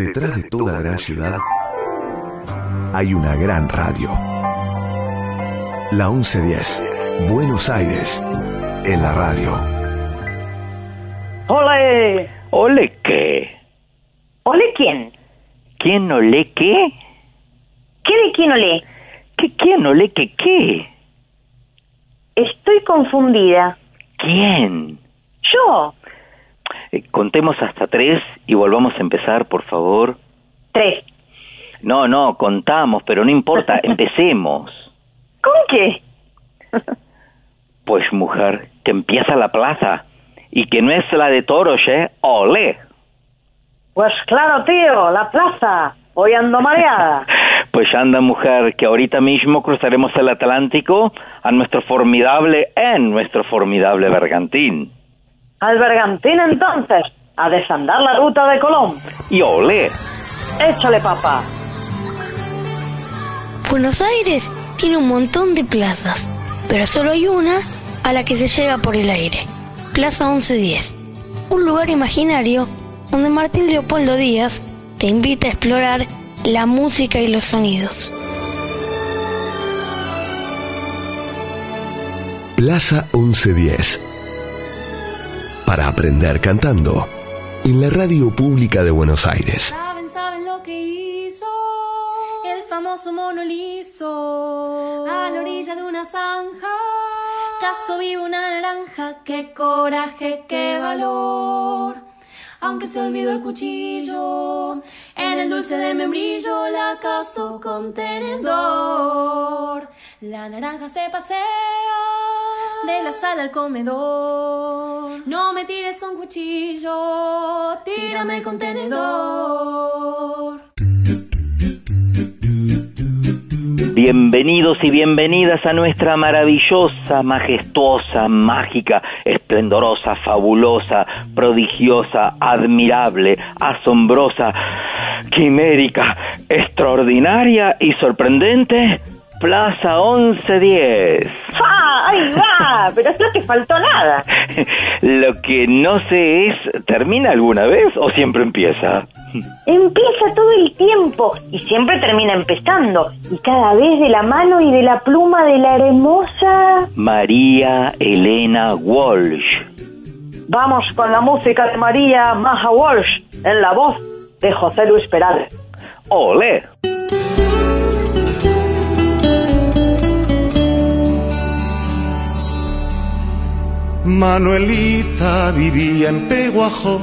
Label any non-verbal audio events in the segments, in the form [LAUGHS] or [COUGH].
Detrás de toda gran ciudad hay una gran radio. La 1110, Buenos Aires, en la radio. ¡Ole! ¿Ole qué? ¿Ole quién? ¿Quién ole qué? ¿Qué de quién ole? ¿Qué quién ole qué qué? Estoy confundida. ¿Quién? Yo. Eh, contemos hasta tres y volvamos a empezar, por favor. Tres. No, no, contamos, pero no importa, [LAUGHS] empecemos. ¿Con qué? Pues mujer, que empieza la plaza y que no es la de toros, ¿eh? ¡Ole! Pues claro, tío, la plaza. Hoy ando mareada. [LAUGHS] Pues anda mujer, que ahorita mismo cruzaremos el Atlántico a nuestro formidable, en nuestro formidable bergantín. Al Bergantín entonces, a desandar la ruta de Colón. Y ole, Échale, papá. Buenos Aires tiene un montón de plazas, pero solo hay una a la que se llega por el aire. Plaza 1110. Un lugar imaginario donde Martín Leopoldo Díaz te invita a explorar la música y los sonidos. Plaza 1110. Para aprender cantando. En la radio pública de Buenos Aires. Saben, saben lo que hizo el famoso mono liso a la orilla de una zanja. Caso vivo una naranja, qué coraje, qué valor. Aunque se olvidó el cuchillo, en el dulce de membrillo la caso con tenedor. La naranja se pasea de la sala al comedor. No me tires con cuchillo, tírame con tenedor. Bienvenidos y bienvenidas a nuestra maravillosa, majestuosa, mágica, esplendorosa, fabulosa, prodigiosa, admirable, asombrosa, quimérica, extraordinaria y sorprendente Plaza 1110. ¡Ah! ¡Ahí va! Pero no te faltó nada. [LAUGHS] Lo que no sé es, ¿termina alguna vez o siempre empieza? Empieza todo el tiempo y siempre termina empezando. Y cada vez de la mano y de la pluma de la hermosa... María Elena Walsh. Vamos con la música de María Maja Walsh en la voz de José Luis Perales. ¡Ole! Manuelita vivía en Peguajo,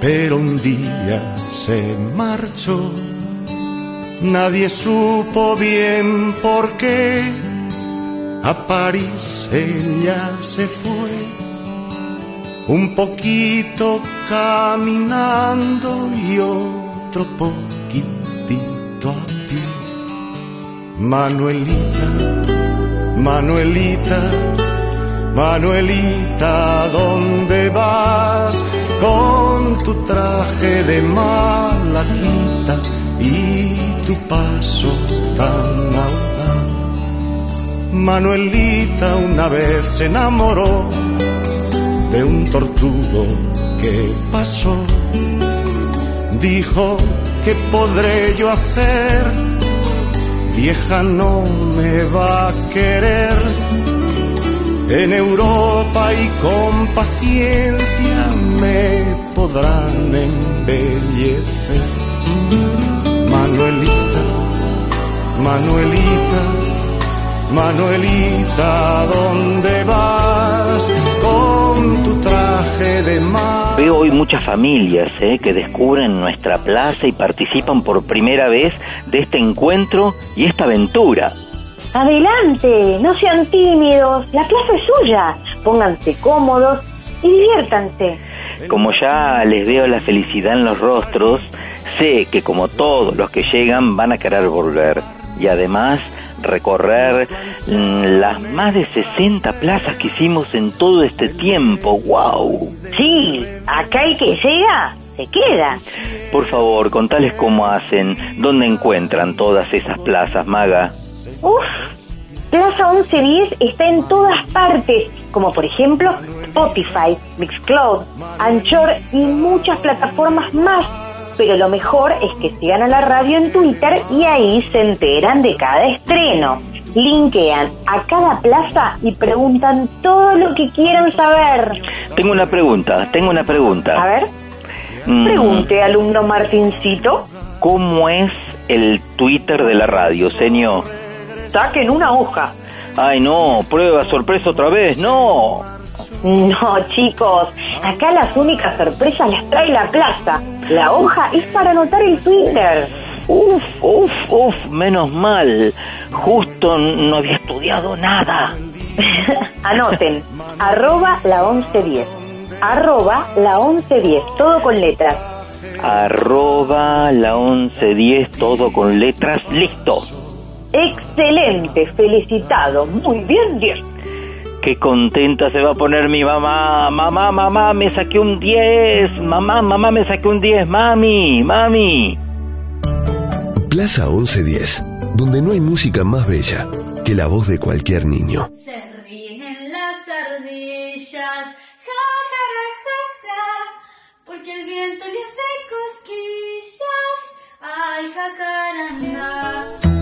pero un día se marchó. Nadie supo bien por qué. A París ella se fue, un poquito caminando y otro poquitito a pie. Manuelita, Manuelita Manuelita, ¿dónde vas con tu traje de malaquita y tu paso tan audaz? Manuelita una vez se enamoró de un tortugo que pasó. Dijo, ¿qué podré yo hacer? Vieja no me va a querer en Europa y con paciencia me podrán embellecer. Manuelita, Manuelita, Manuelita, ¿dónde vas con tu traje de mar? Veo hoy muchas familias eh, que descubren nuestra plaza y participan por primera vez de este encuentro y esta aventura. Adelante, no sean tímidos, la plaza es suya. Pónganse cómodos y diviértanse. Como ya les veo la felicidad en los rostros, sé que como todos los que llegan van a querer volver y además recorrer mm, las más de 60 plazas que hicimos en todo este tiempo. ¡Wow! Sí, acá el que llega se queda. Por favor, contales cómo hacen, dónde encuentran todas esas plazas, Maga. Uf, Plaza 1110 está en todas partes, como por ejemplo Spotify, Mixcloud, Anchor y muchas plataformas más. pero lo mejor es que sigan a la radio en Twitter y ahí se enteran de cada estreno. Linkean a cada plaza y preguntan todo lo que quieran saber. Tengo una pregunta, tengo una pregunta. A ver, Mm, pregunte, alumno Martincito. ¿Cómo es el Twitter de la radio, señor? Saquen una hoja. Ay, no, prueba sorpresa otra vez, no. No, chicos, acá las únicas sorpresas las trae la plaza. La hoja es para anotar el Twitter. Uf, uf, uf, menos mal. Justo no había estudiado nada. [LAUGHS] Anoten, arroba la 1110. Arroba la 1110, todo con letras. Arroba la 1110, todo con letras, listo. Excelente, felicitado. Muy bien, 10. Qué contenta se va a poner mi mamá. Mamá, mamá, me saqué un 10. Mamá, mamá, me saqué un 10. Mami, mami. Plaza 1110, donde no hay música más bella que la voz de cualquier niño. Se ríen las ardillas, ja, ja, ja, ja, ja, porque el viento le hace cosquillas, ay, jacaranda.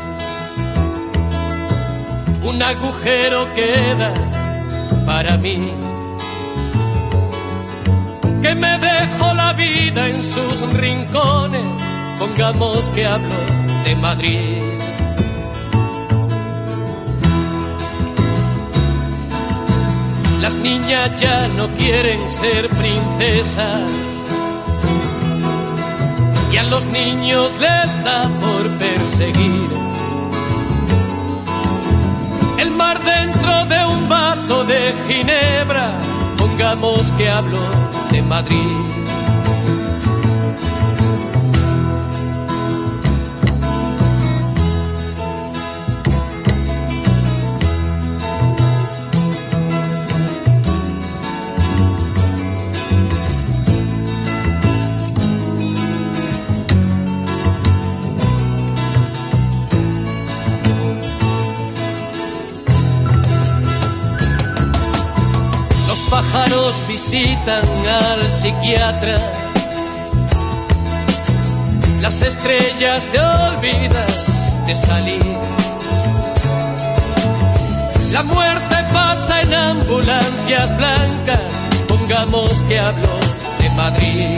un agujero queda para mí. Que me dejo la vida en sus rincones, pongamos que hablo de Madrid. Las niñas ya no quieren ser princesas y a los niños les da por perseguir el mar dentro de un vaso de ginebra, pongamos que hablo de Madrid. Pájaros visitan al psiquiatra. Las estrellas se olvidan de salir. La muerte pasa en ambulancias blancas. Pongamos que hablo de Madrid.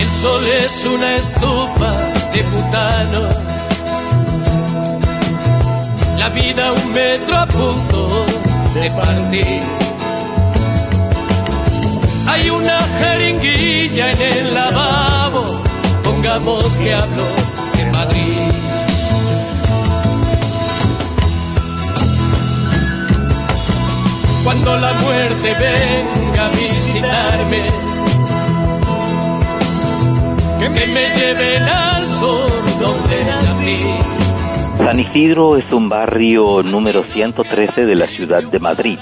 El sol es una estufa de butano vida un metro a punto de partir. Hay una jeringuilla en el lavabo, pongamos que hablo de Madrid. Cuando la muerte venga a visitarme, que me lleven al sur donde nací. San Isidro es un barrio número 113 de la ciudad de Madrid,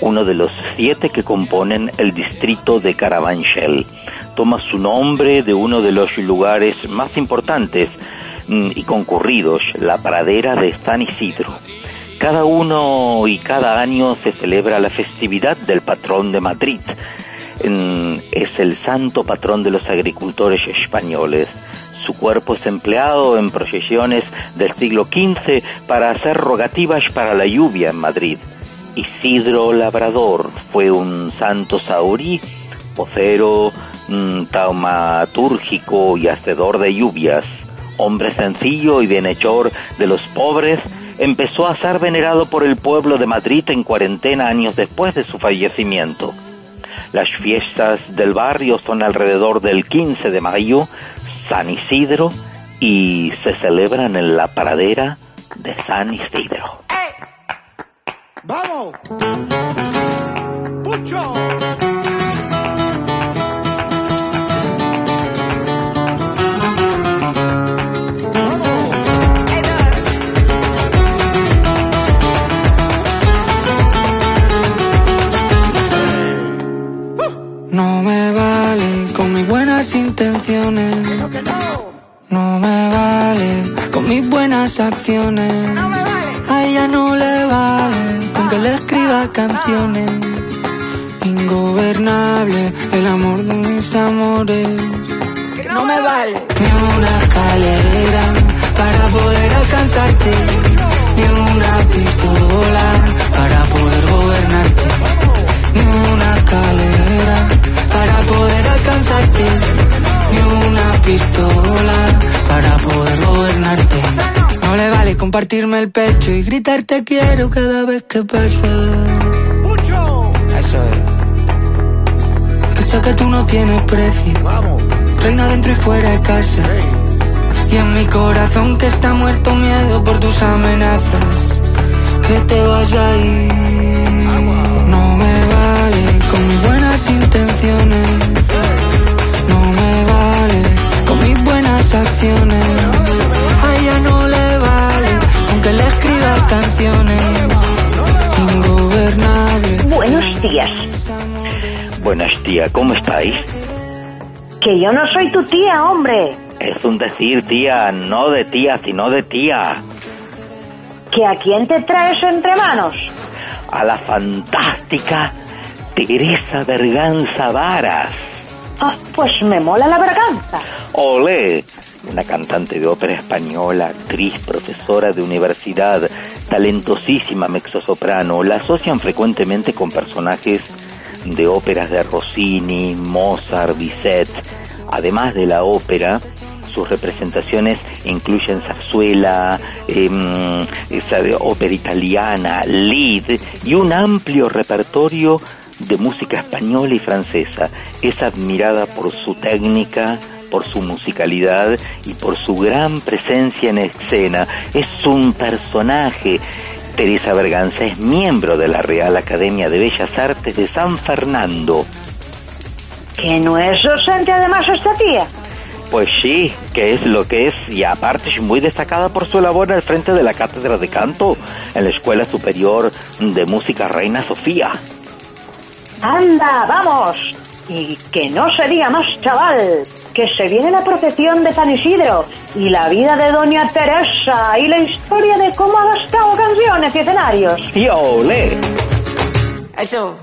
uno de los siete que componen el distrito de Carabanchel. Toma su nombre de uno de los lugares más importantes mm, y concurridos, la pradera de San Isidro. Cada uno y cada año se celebra la festividad del patrón de Madrid. Mm, Es el santo patrón de los agricultores españoles. Su cuerpo es empleado en procesiones del siglo XV para hacer rogativas para la lluvia en Madrid. Isidro Labrador fue un santo saurí, vocero, mm, taumatúrgico y hacedor de lluvias, hombre sencillo y bienhechor de los pobres empezó a ser venerado por el pueblo de Madrid en cuarentena años después de su fallecimiento. Las fiestas del barrio son alrededor del 15 de mayo, San Isidro, y se celebran en la pradera de San Isidro. ¡Vamos! ¡Pucho! No me vale con mis buenas acciones. A ella no le vale con que le escriba canciones. Ingobernable el amor de mis amores. No me vale ni una escalera para poder alcanzarte. Ni una pistola para poder gobernarte. Ni una escalera para poder alcanzarte. Ni una pistola para poder gobernarte. No le vale compartirme el pecho y gritar te quiero cada vez que pasa. Eso es. Que sé que tú no tienes precio. Reina dentro y fuera de casa. Y en mi corazón que está muerto miedo por tus amenazas. Que te vas a ir. No me vale con mis buenas buenas acciones. A ella no le vale con que le escribas canciones. Ingobernable. Buenos días. Buenas tía, ¿cómo estáis? Que yo no soy tu tía, hombre. Es un decir, tía, no de tía, sino de tía. ¿Que a quién te traes entre manos? A la fantástica Teresa Berganza Varas. Ah, pues me mola la berganza. Olé, una cantante de ópera española, actriz, profesora de universidad, talentosísima mezzosoprano. La asocian frecuentemente con personajes de óperas de Rossini, Mozart, Bizet. Además de la ópera, sus representaciones incluyen zarzuela, em, esa de ópera italiana, lead y un amplio repertorio de música española y francesa. Es admirada por su técnica, por su musicalidad y por su gran presencia en escena. Es un personaje. Teresa Berganza es miembro de la Real Academia de Bellas Artes de San Fernando. Que no es docente además esta tía. Pues sí, que es lo que es, y aparte es muy destacada por su labor al frente de la cátedra de canto en la Escuela Superior de Música Reina Sofía. Anda, vamos. Y que no se diga más, chaval. Que se viene la procesión de San Isidro y la vida de Doña Teresa y la historia de cómo ha gastado canciones y escenarios. ¡Y olé! Eso.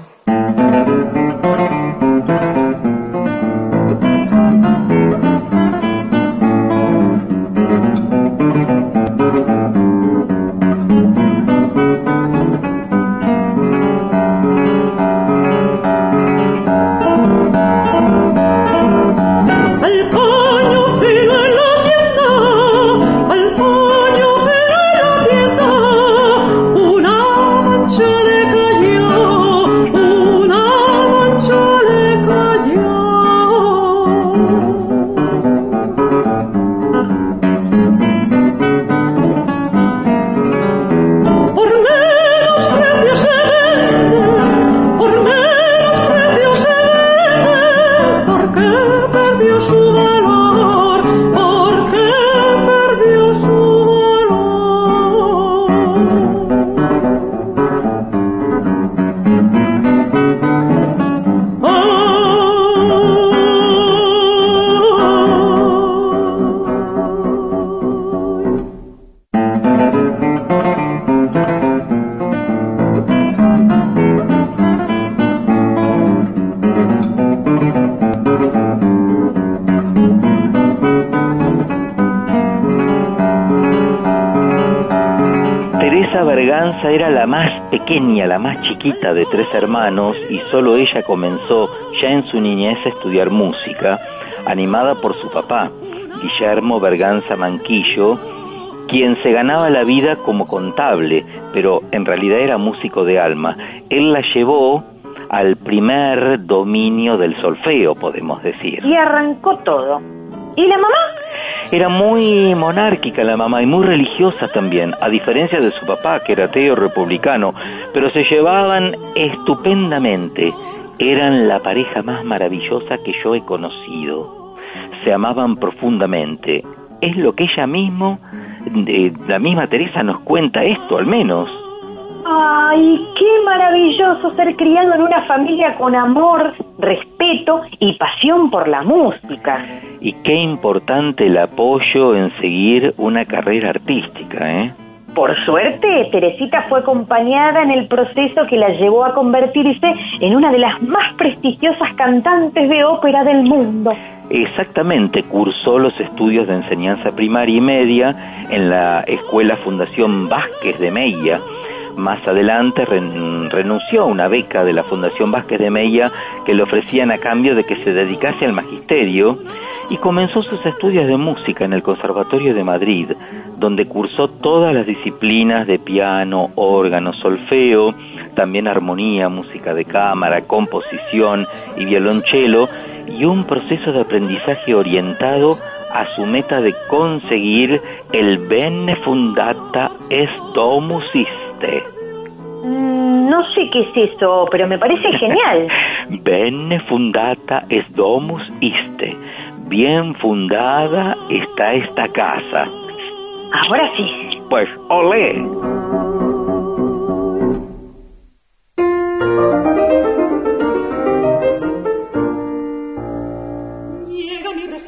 Pequeña, la más chiquita de tres hermanos y solo ella comenzó ya en su niñez a estudiar música, animada por su papá, Guillermo Berganza Manquillo, quien se ganaba la vida como contable, pero en realidad era músico de alma. Él la llevó al primer dominio del solfeo, podemos decir. Y arrancó todo. ¿Y la mamá? Era muy monárquica la mamá y muy religiosa también, a diferencia de su papá, que era ateo republicano, pero se llevaban estupendamente. Eran la pareja más maravillosa que yo he conocido. Se amaban profundamente. Es lo que ella mismo, de, la misma Teresa nos cuenta esto al menos. Ay, qué maravilloso ser criado en una familia con amor, respeto y pasión por la música. Y qué importante el apoyo en seguir una carrera artística, ¿eh? Por suerte, Teresita fue acompañada en el proceso que la llevó a convertirse en una de las más prestigiosas cantantes de ópera del mundo. Exactamente, cursó los estudios de enseñanza primaria y media en la Escuela Fundación Vázquez de Meilla. Más adelante ren- renunció a una beca de la Fundación Vázquez de Meilla que le ofrecían a cambio de que se dedicase al magisterio y comenzó sus estudios de música en el Conservatorio de Madrid, donde cursó todas las disciplinas de piano, órgano, solfeo, también armonía, música de cámara, composición y violonchelo, y un proceso de aprendizaje orientado a su meta de conseguir el Bene Fundata Est Domus Iste. Mm, no sé qué es eso, pero me parece [LAUGHS] genial. Bene Fundata Est Domus Iste. Bien fundada está esta casa. Ahora sí. Pues, olé.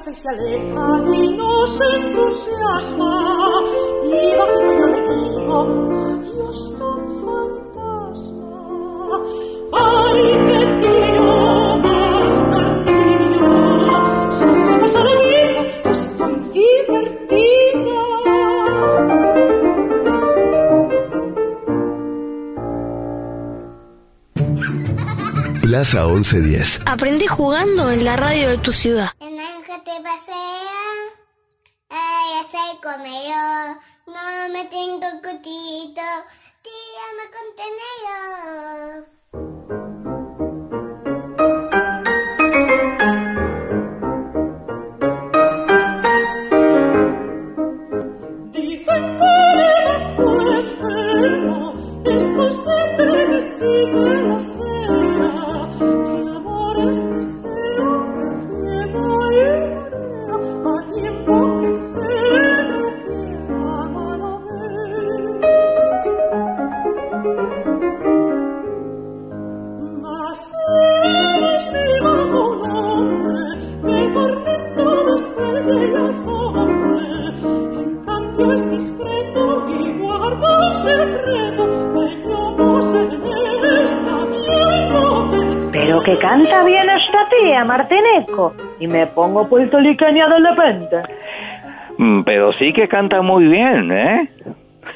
Pasa y se aleja y no se entusiasma. Y bajito yo le digo, adiós tan fantasma. Ay, qué tío más tardío. Si así se pasa la vida, estoy divertida. Plaza 1110. Aprendí jugando en la radio de tu ciudad. Te pasea, ay, ese comedor, no me tengo cutito, tírame contenedor. Dicen que el bajo es feo, es posible que sí que Pero que canta bien esta tía, Martineco. Y me pongo puertorriqueña de repente. Mm, Pero sí que canta muy bien, ¿eh?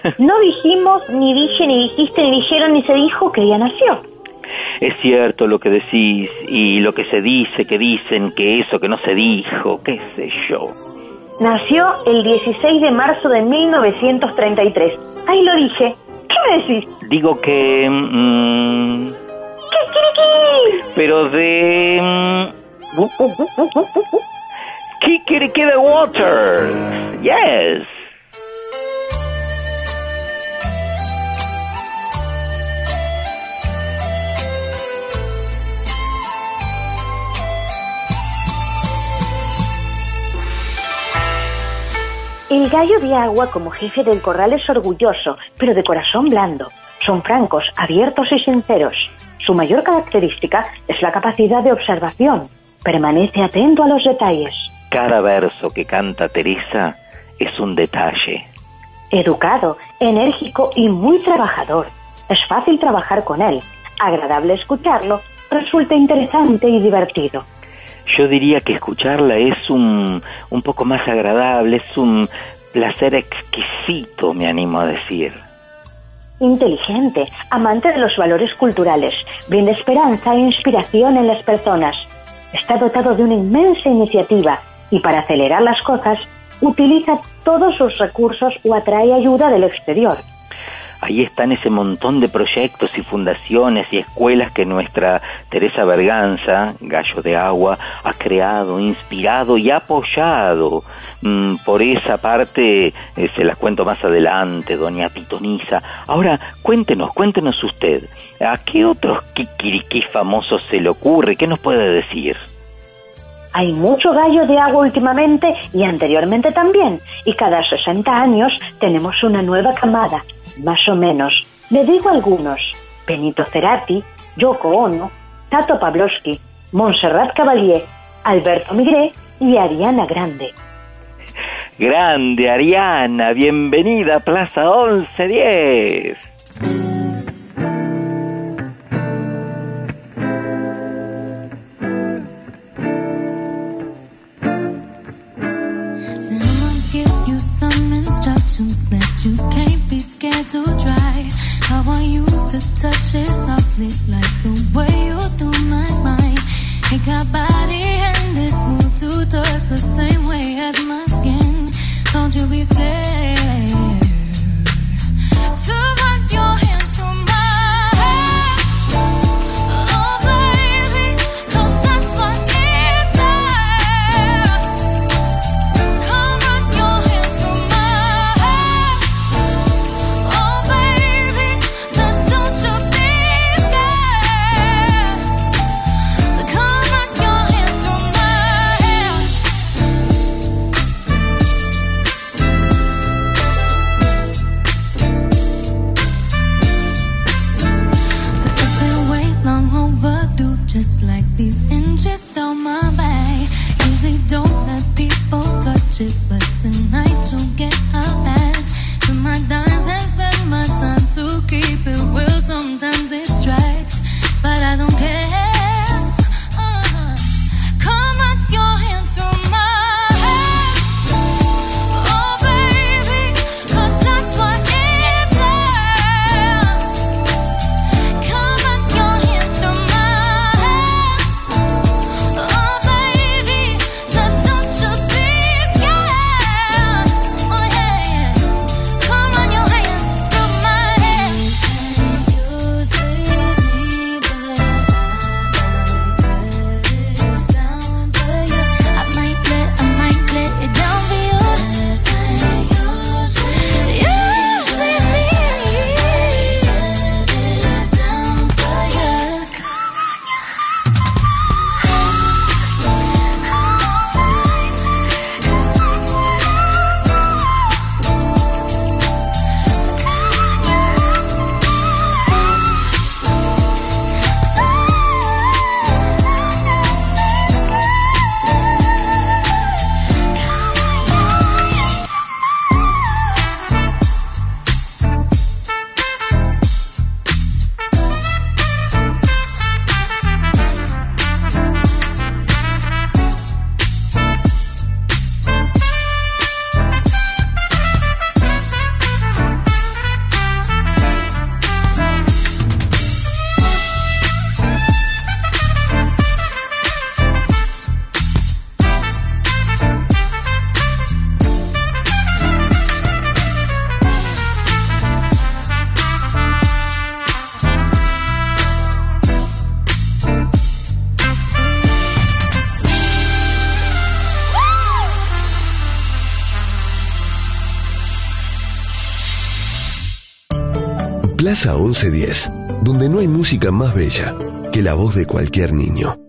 [LAUGHS] No dijimos, ni dije, ni dijiste, ni dijeron, ni se dijo que ella nació. Es cierto lo que decís y lo que se dice, que dicen, que eso, que no se dijo, qué sé yo. Nació el 16 de marzo de 1933. Ahí lo dije. ¿Qué me decís? Digo que... mm, ¡Kikiriki! pero de... mm, Kikiriki the Water. Yes. El gallo de agua como jefe del corral es orgulloso, pero de corazón blando. Son francos, abiertos y sinceros. Su mayor característica es la capacidad de observación. Permanece atento a los detalles. Cada verso que canta Teresa es un detalle. Educado, enérgico y muy trabajador. Es fácil trabajar con él. agradable escucharlo, resulta interesante y divertido. Yo diría que escucharla es un, un poco más agradable, es un placer exquisito, me animo a decir. Inteligente, amante de los valores culturales, brinda esperanza e inspiración en las personas. Está dotado de una inmensa iniciativa y para acelerar las cosas utiliza todos sus recursos o atrae ayuda del exterior. Ahí están ese montón de proyectos y fundaciones y escuelas que nuestra Teresa Berganza, Gallo de Agua, ha creado, inspirado y apoyado. Mm, por esa parte eh, se las cuento más adelante, doña Pitonisa. Ahora, cuéntenos, cuéntenos usted, ¿a qué otros kikiriki famosos se le ocurre? ¿Qué nos puede decir? Hay mucho gallo de agua últimamente y anteriormente también, y cada 60 años tenemos una nueva camada más o menos. Le digo algunos. Benito Cerati, Yoko Ono, Tato Pavlovsky, Montserrat Caballé, Alberto Migré y Ariana Grande. Grande Ariana, bienvenida a Plaza 1110. you can't be scared to try. I want you to touch it softly, like the way you do my mind. Ain't got body and this move to touch the same way as my skin. Don't you be scared Plaza 1110, donde no hay música más bella que la voz de cualquier niño.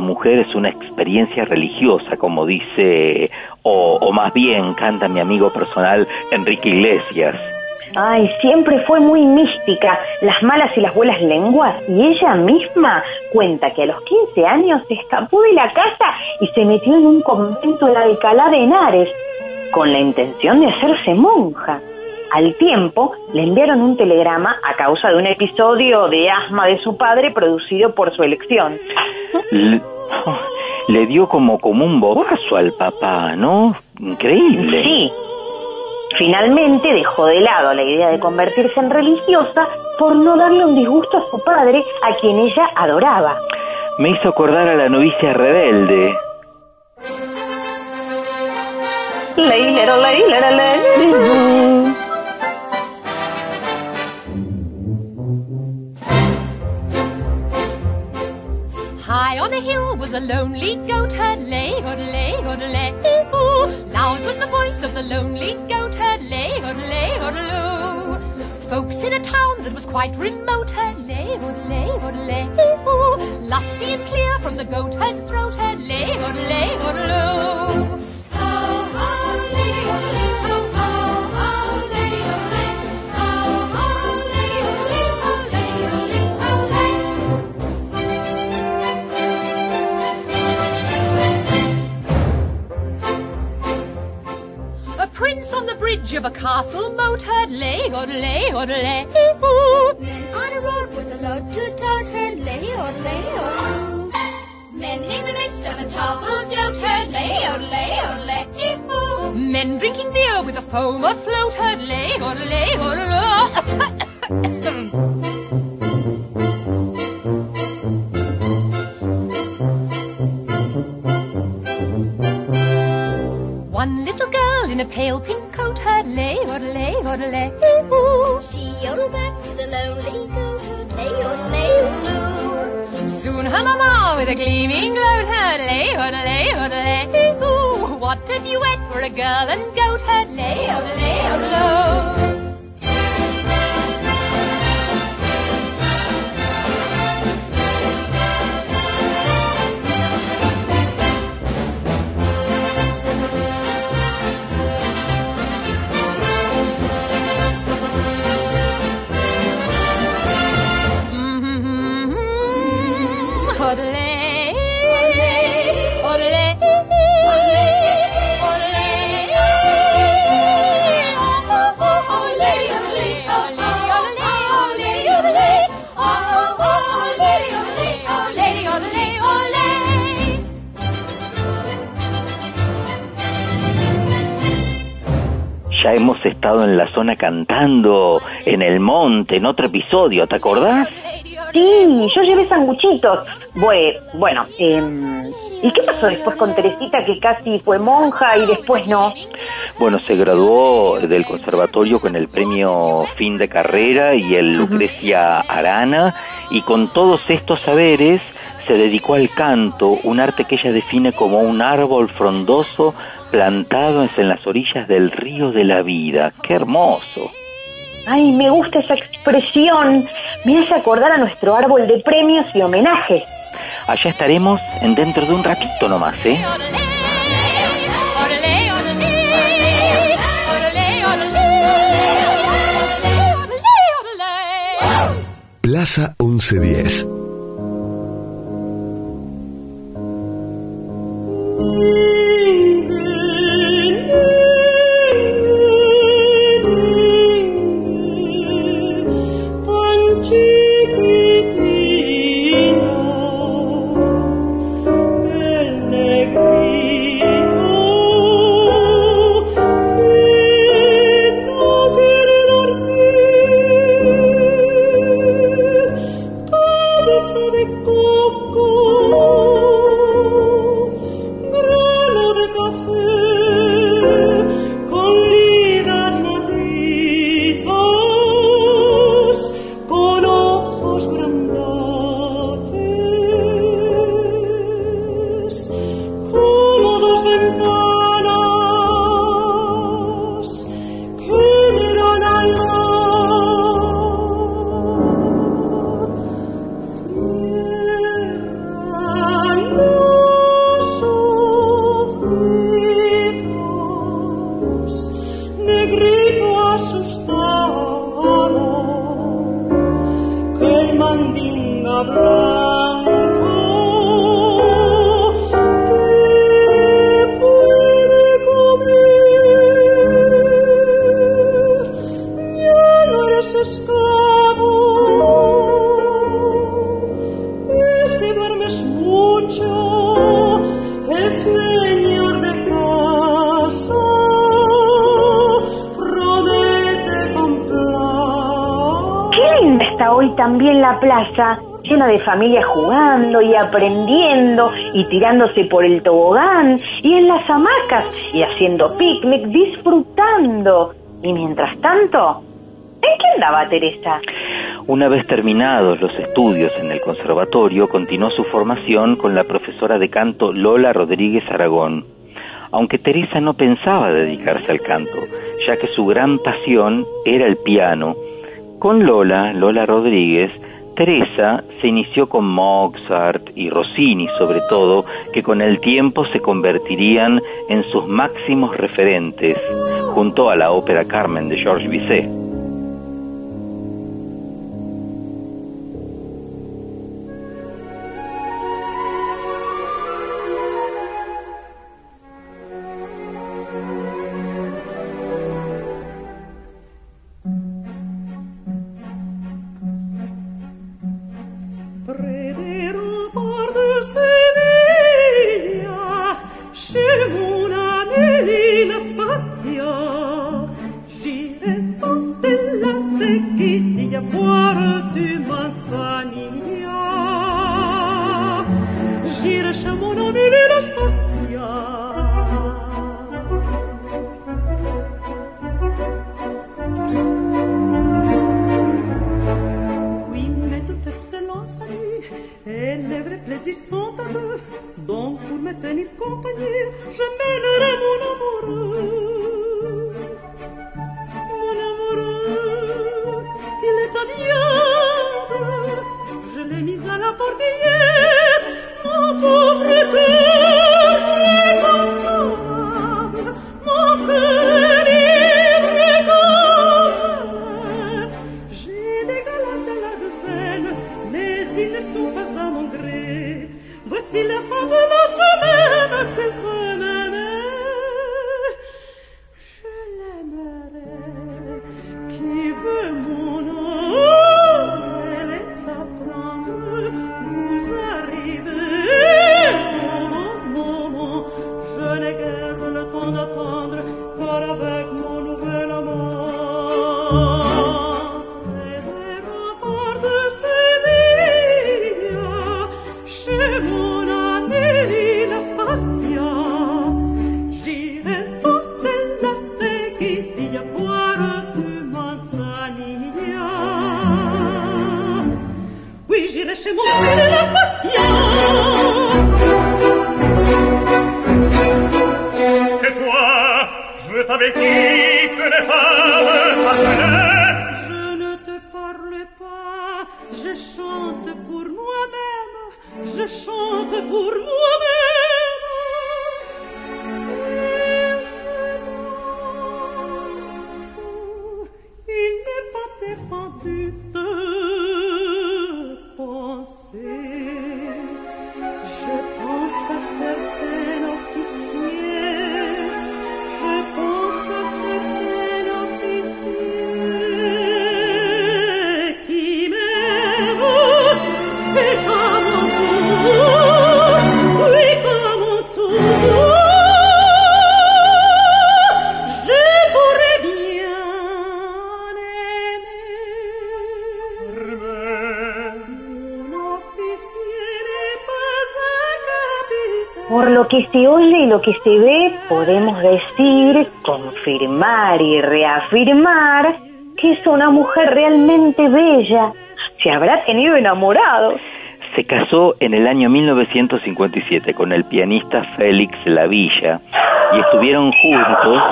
Mujer es una experiencia religiosa, como dice, o, o más bien canta mi amigo personal Enrique Iglesias. Ay, siempre fue muy mística, las malas y las buenas lenguas. Y ella misma cuenta que a los 15 años se escapó de la casa y se metió en un convento en Alcalá de Henares, con la intención de hacerse monja. Al tiempo, le enviaron un telegrama a causa de un episodio de asma de su padre producido por su elección. Le, le dio como, como un bobazo al papá, ¿no? Increíble. Sí. Finalmente dejó de lado la idea de convertirse en religiosa por no darle un disgusto a su padre, a quien ella adoraba. Me hizo acordar a la novicia rebelde. High on a hill was a lonely goat herd, lay, lay, lay, ooh. Loud was the voice of the lonely goat herd, lay, lay, lay, Folks in a town that was quite remote heard, lay, lay, lay, ooh. Lusty and clear from the goat herd's throat, heard, lay, lay, lay, A prince on the bridge of a castle moat heard lay, lay, lay, ooh. Men on a road with a load to tote heard lay, lay, ooh. Men in the midst of a toppled jolt heard lay, lay, lay, ooh. Men drinking beer with a foam afloat heard lay, or lay, lay. One little girl in a pale pink coat heard lay, lay, lay, ooh. She yodeled back to the lonely goat herd, lay, lay, loo. Soon her mamma with a gleaming gloat heard lay, lay, lay, ooh. What a duet for a girl and goat heard lay, lay, lay, Ya hemos estado en la zona cantando en el monte, en otro episodio, ¿te acordás? Sí, yo llevé sanguchitos. Bue- Bueno, em, ¿y qué pasó después con Teresita que casi fue monja y después no? Bueno, se graduó del conservatorio con el premio fin de carrera y el Lucrecia Arana y con todos estos saberes se dedicó al canto, un arte que ella define como un árbol frondoso plantado en las orillas del río de la vida. ¡Qué hermoso! Ay, me gusta esa expresión. Me hace acordar a nuestro árbol de premios y homenajes. Allá estaremos en dentro de un ratito nomás, ¿eh? Plaza 1110. Jugando y aprendiendo y tirándose por el tobogán y en las hamacas y haciendo picnic, disfrutando. Y mientras tanto, ¿en qué andaba Teresa? Una vez terminados los estudios en el conservatorio, continuó su formación con la profesora de canto Lola Rodríguez Aragón. Aunque Teresa no pensaba dedicarse al canto, ya que su gran pasión era el piano, con Lola, Lola Rodríguez, Teresa se inició con Mozart y Rossini sobre todo, que con el tiempo se convertirían en sus máximos referentes, junto a la ópera Carmen de Georges Bizet. Mis lo que se ve, podemos decir, confirmar y reafirmar que es una mujer realmente bella. Se habrá tenido enamorado. Se casó en el año 1957 con el pianista Félix Lavilla y estuvieron juntos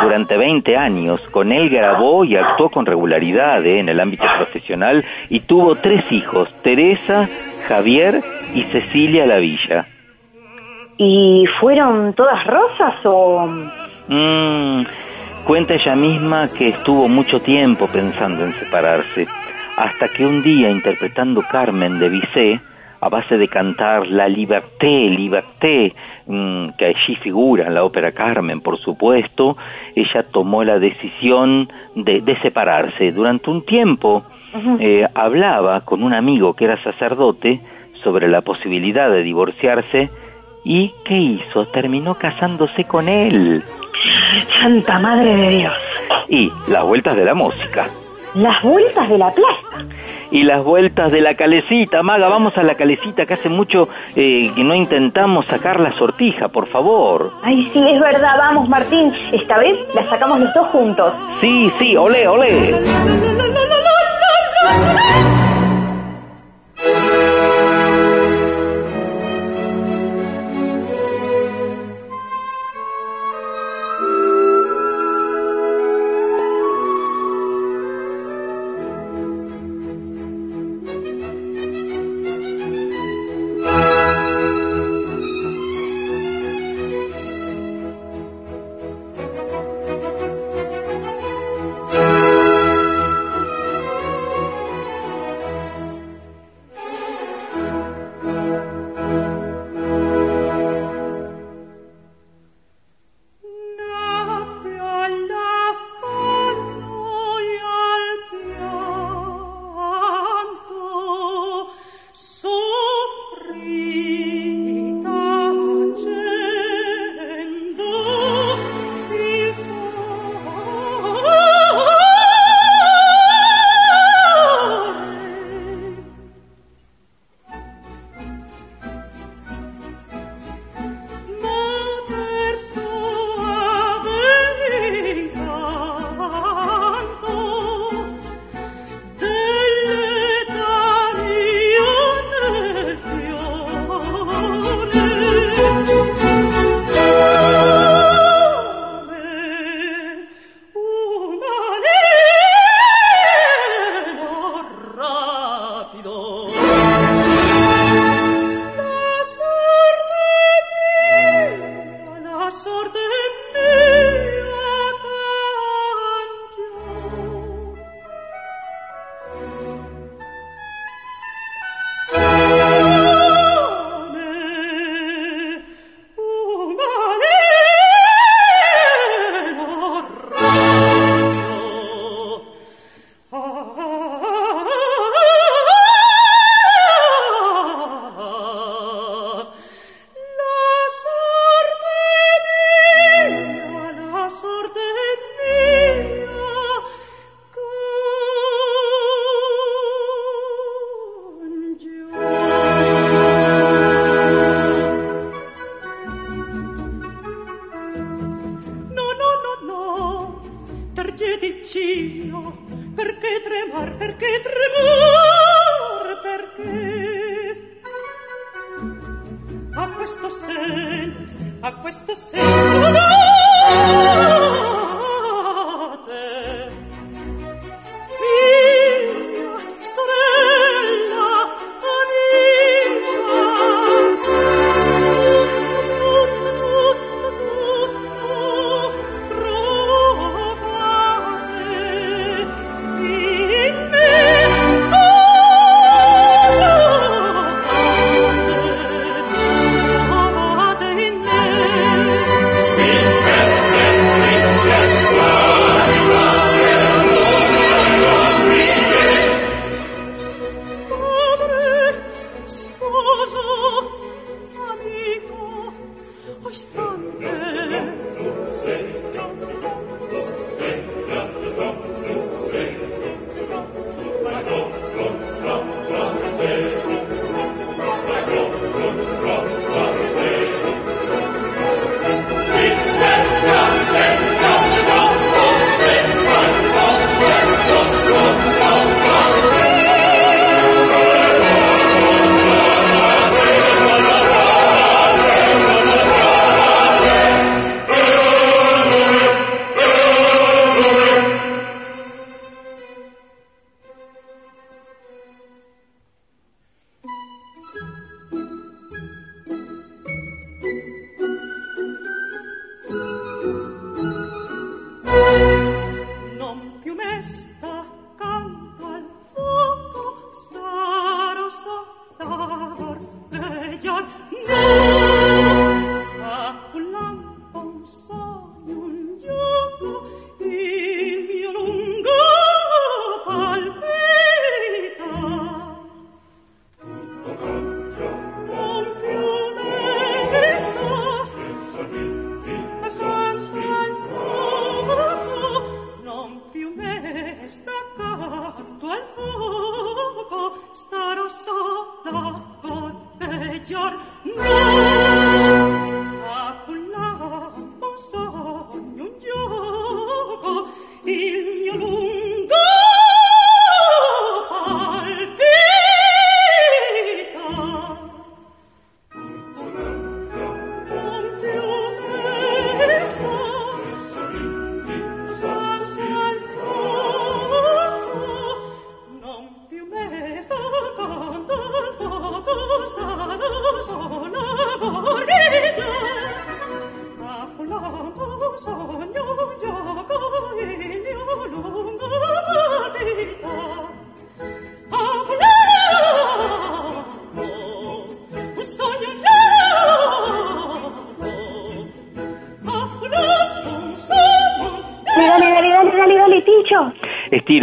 durante 20 años. Con él grabó y actuó con regularidad ¿eh? en el ámbito profesional y tuvo tres hijos, Teresa, Javier y Cecilia Lavilla. ¿Y fueron todas rosas o...? Mm, cuenta ella misma que estuvo mucho tiempo pensando en separarse, hasta que un día interpretando Carmen de Bizet, a base de cantar La Liberté, Liberté, mm, que allí figura en la ópera Carmen, por supuesto, ella tomó la decisión de, de separarse. Durante un tiempo eh, hablaba con un amigo que era sacerdote sobre la posibilidad de divorciarse y ¿qué hizo? Terminó casándose con él. Santa Madre de Dios. Y las vueltas de la música. Las vueltas de la plaza. Y las vueltas de la calecita, Maga, vamos a la calecita, que hace mucho eh, que no intentamos sacar la sortija, por favor. Ay, sí, es verdad, vamos Martín, esta vez la sacamos los dos juntos. Sí, sí, olé, olé.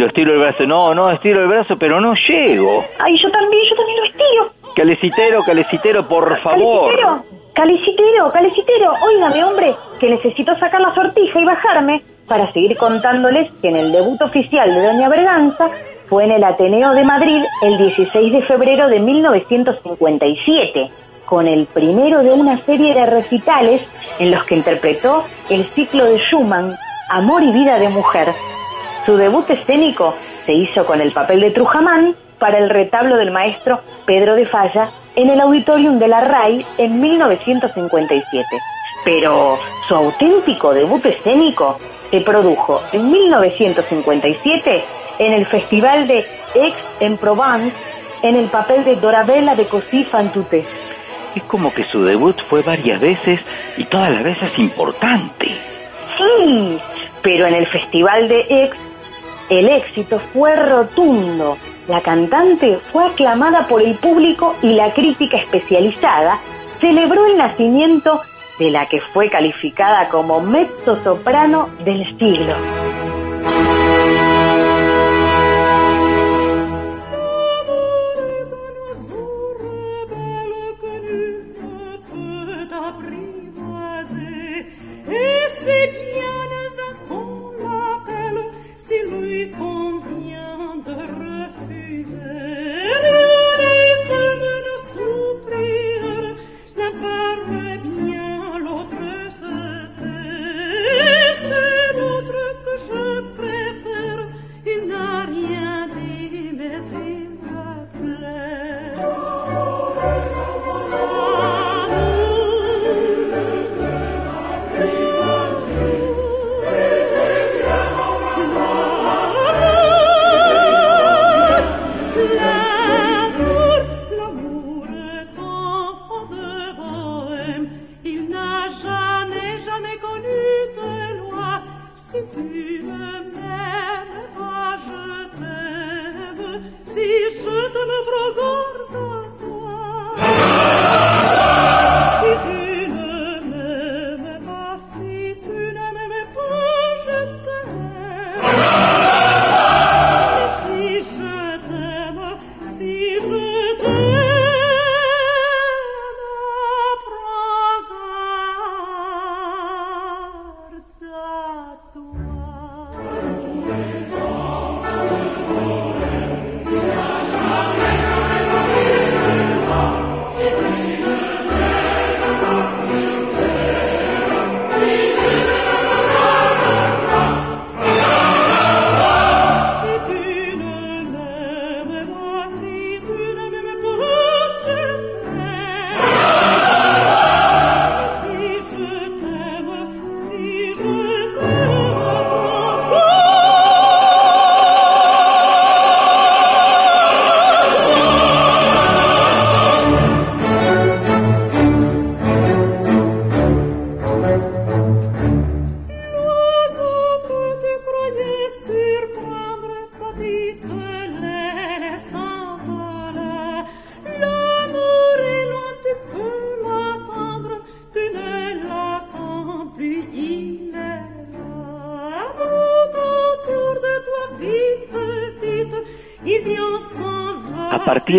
Estiro, estiro el brazo. No, no, estiro el brazo, pero no llego. Ay, yo también, yo también lo estiro. Calecitero, calecitero, por favor. Calecitero, calecitero, calecitero. Óigame, hombre, que necesito sacar la sortija y bajarme para seguir contándoles que en el debut oficial de Doña Berganza fue en el Ateneo de Madrid el 16 de febrero de 1957, con el primero de una serie de recitales en los que interpretó el ciclo de Schumann, Amor y Vida de Mujer. Su debut escénico se hizo con el papel de Trujamán para el retablo del maestro Pedro de Falla en el Auditorium de la RAI en 1957. Pero su auténtico debut escénico se produjo en 1957 en el Festival de Aix-en-Provence en el papel de Dorabella de Cossy Fantute. Es como que su debut fue varias veces y todas las veces importante. Sí, pero en el Festival de Aix el éxito fue rotundo. La cantante fue aclamada por el público y la crítica especializada celebró el nacimiento de la que fue calificada como mezzo soprano del siglo.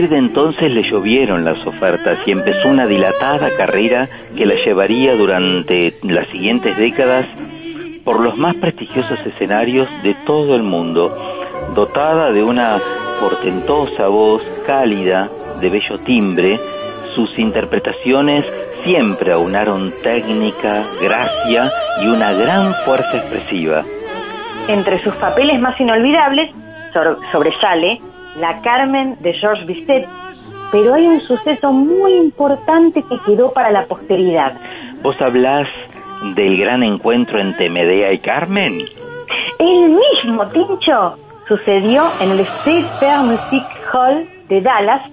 De entonces le llovieron las ofertas y empezó una dilatada carrera que la llevaría durante las siguientes décadas por los más prestigiosos escenarios de todo el mundo, dotada de una portentosa voz cálida, de bello timbre, sus interpretaciones siempre aunaron técnica, gracia y una gran fuerza expresiva. Entre sus papeles más inolvidables sobresale La Carmen de Georges Bizet, pero hay un suceso muy importante que quedó para la posteridad. ¿Vos hablás del gran encuentro entre Medea y Carmen? El mismo Tincho sucedió en el State Fair Music Hall de Dallas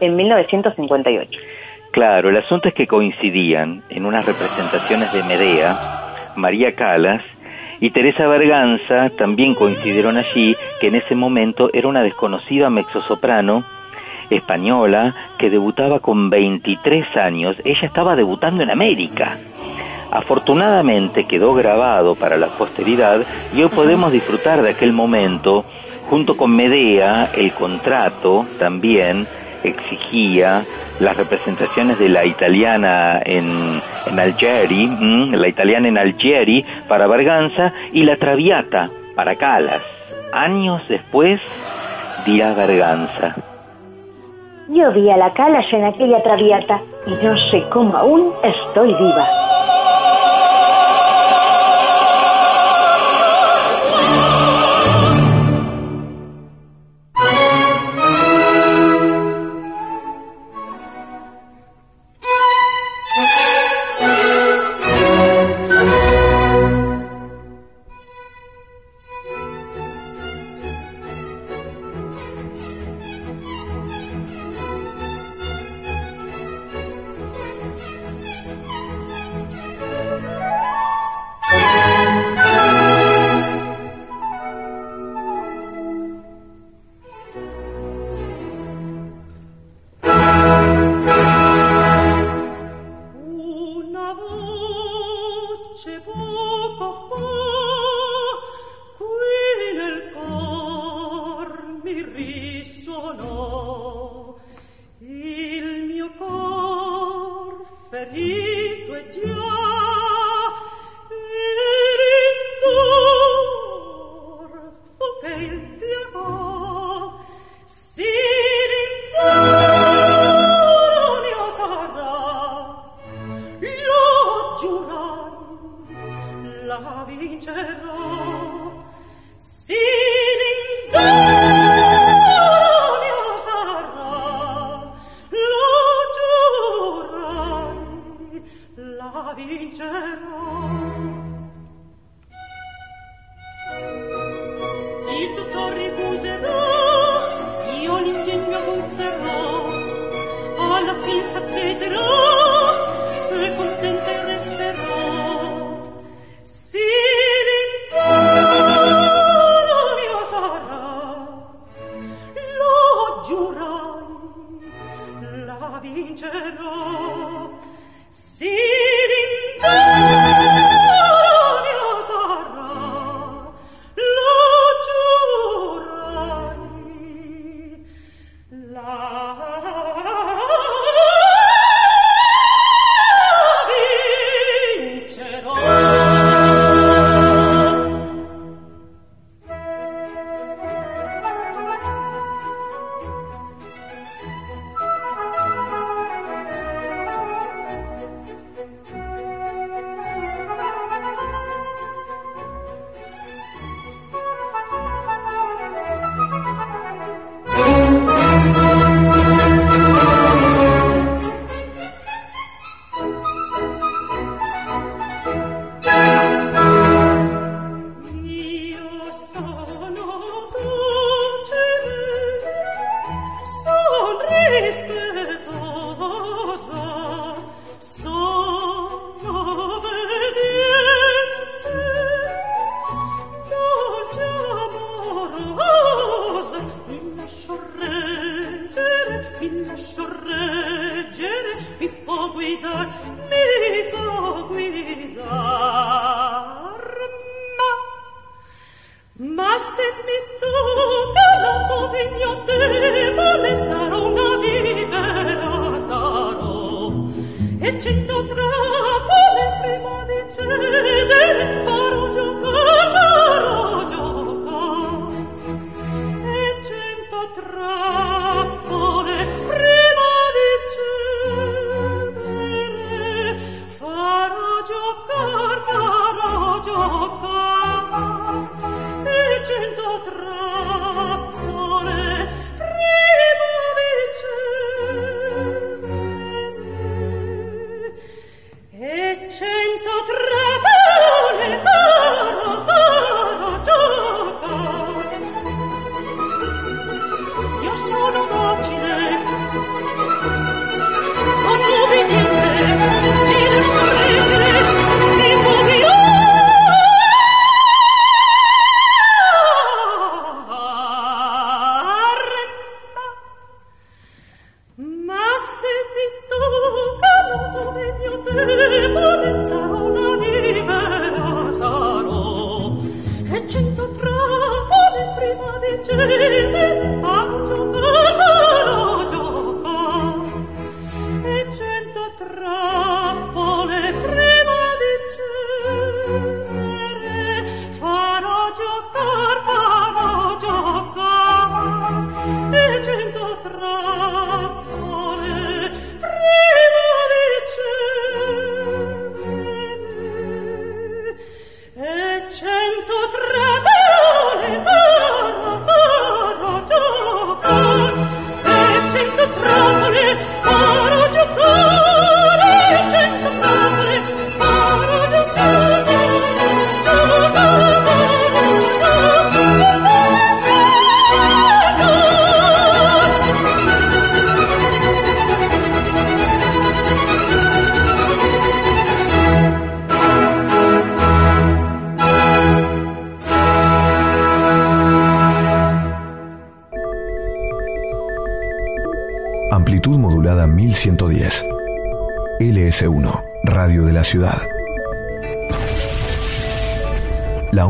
en 1958. Claro, el asunto es que coincidían en unas representaciones de Medea, María Calas y Teresa Berganza también coincidieron allí, que en ese momento era una desconocida mezzosoprano española que debutaba con 23 años. Ella estaba debutando en América. Afortunadamente quedó grabado para la posteridad y hoy podemos disfrutar de aquel momento junto con Medea, el contrato también exigía las representaciones de la italiana en, en Algeri, la italiana en Algeri para Berganza y la Traviata para Calas. Años después dirá Berganza. Yo vi a la Calas en aquella Traviata y no sé cómo aún estoy viva.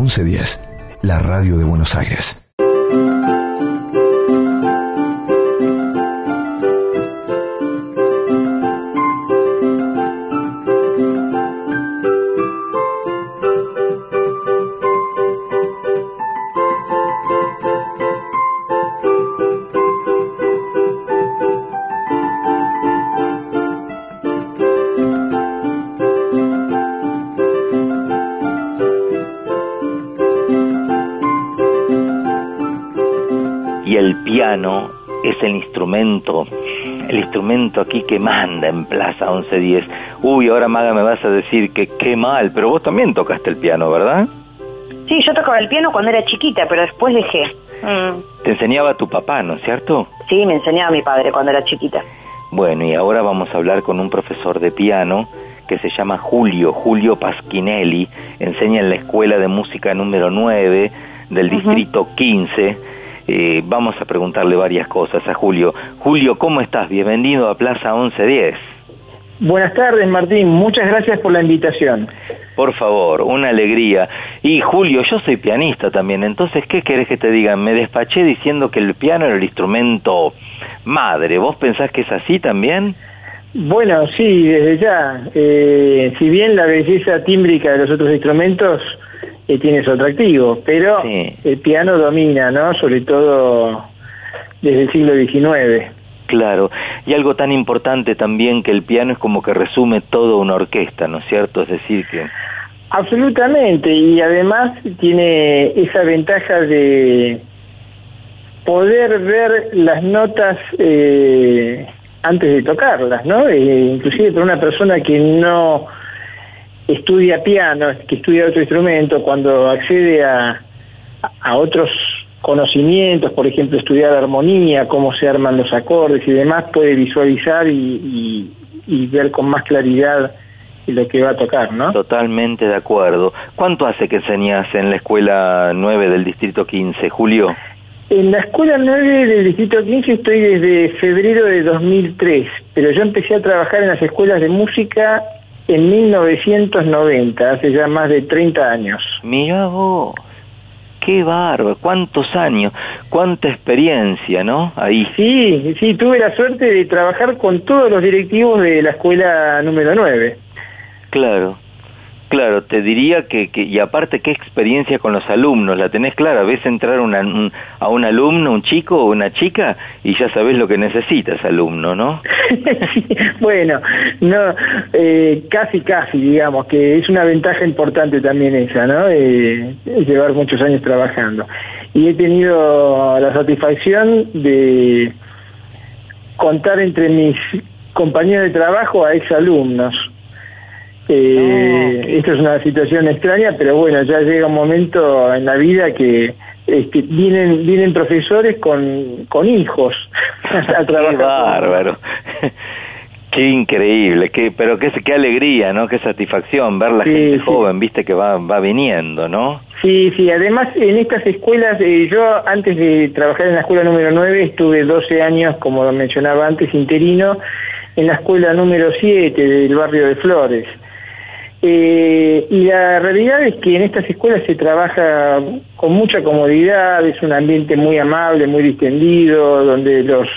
1110, la radio de Buenos Aires. Aquí que manda en Plaza 1110. Uy, ahora Maga me vas a decir que qué mal, pero vos también tocaste el piano, ¿verdad? Sí, yo tocaba el piano cuando era chiquita, pero después dejé. Mm. Te enseñaba tu papá, ¿no es cierto? Sí, me enseñaba mi padre cuando era chiquita. Bueno, y ahora vamos a hablar con un profesor de piano que se llama Julio, Julio Paschinelli, enseña en la Escuela de Música número 9 del Distrito 15. Eh, vamos a preguntarle varias cosas a Julio. Julio, ¿cómo estás? Bienvenido a Plaza 1110. Buenas tardes, Martín. Muchas gracias por la invitación. Por favor, una alegría. Y Julio, yo soy pianista también, entonces, ¿qué querés que te diga? Me despaché diciendo que el piano era el instrumento madre. ¿Vos pensás que es así también? Bueno, sí, desde ya. Eh, si bien la belleza tímbrica de los otros instrumentos eh, tiene su atractivo, pero el piano domina, ¿no? Sobre todo desde el siglo XIX. Claro, y algo tan importante también que el piano es como que resume toda una orquesta, ¿no es cierto? Es decir, que... Absolutamente, y además tiene esa ventaja de poder ver las notas eh, antes de tocarlas, ¿no? Eh, inclusive para una persona que no estudia piano, que estudia otro instrumento, cuando accede a, a otros conocimientos, por ejemplo, estudiar armonía, cómo se arman los acordes y demás, puede visualizar y, y, y ver con más claridad lo que va a tocar, ¿no? Totalmente de acuerdo. ¿Cuánto hace que enseñas en la escuela 9 del Distrito 15, Julio? En la escuela 9 del Distrito 15 estoy desde febrero de 2003, pero yo empecé a trabajar en las escuelas de música en 1990, hace ya más de 30 años. Mira vos, qué bárbaro, cuántos años, cuánta experiencia, ¿no? Ahí. Sí, sí, tuve la suerte de trabajar con todos los directivos de la escuela número 9. Claro, claro, te diría que, que, y aparte qué experiencia con los alumnos, la tenés clara, ves entrar una, un, a un alumno, un chico o una chica y ya sabes lo que necesita ese alumno, ¿no? [LAUGHS] bueno, no, eh, casi, casi, digamos, que es una ventaja importante también esa, ¿no? Eh, llevar muchos años trabajando. Y he tenido la satisfacción de contar entre mis compañeros de trabajo a exalumnos. Eh, Esto es una situación extraña, pero bueno, ya llega un momento en la vida que este, vienen vienen profesores con, con hijos [LAUGHS] a trabajar. Qué bárbaro. [LAUGHS] Qué increíble, qué, pero qué, qué alegría, ¿no? Qué satisfacción ver la Sí, gente sí. joven, viste que va, va viniendo, ¿no? Sí, sí, además en estas escuelas, eh, yo antes de trabajar en la escuela número 9 estuve 12 años, como mencionaba antes, interino en la escuela número 7 del barrio de Flores. Eh, y la realidad es que en estas escuelas se trabaja con mucha comodidad, es un ambiente muy amable, muy distendido, donde los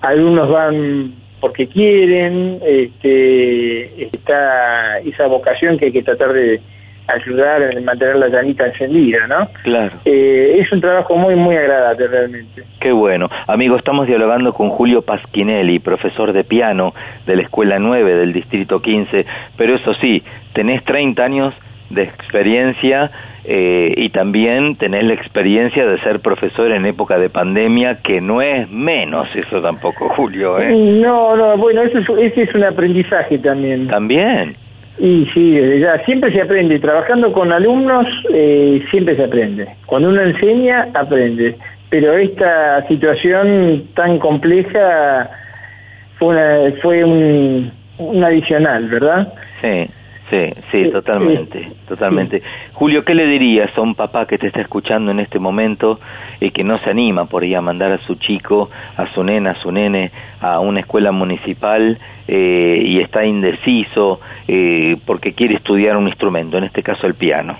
alumnos van porque quieren, este, está esa vocación que hay que tratar de ayudar en mantener la llamita encendida, ¿no? Claro. Eh, es un trabajo muy, muy agradable realmente. Qué bueno. Amigo, estamos dialogando con Julio Pasquinelli, profesor de piano de la Escuela 9 del Distrito 15, pero eso sí, tenés 30 años de experiencia eh, y también tenés la experiencia de ser profesor en época de pandemia, que no es menos eso tampoco, [LAUGHS] Julio. ¿eh? No, no, bueno, eso es, ese es un aprendizaje también. También. Y sí, desde ya, siempre se aprende. Trabajando con alumnos, eh, siempre se aprende. Cuando uno enseña, aprende. Pero esta situación tan compleja fue, una, fue un, un adicional, ¿verdad? Sí. Sí, sí, totalmente, totalmente. Julio, ¿qué le dirías a un papá que te está escuchando en este momento y que no se anima por ahí a mandar a su chico, a su nena, a su nene a una escuela municipal eh, y está indeciso eh, porque quiere estudiar un instrumento, en este caso el piano?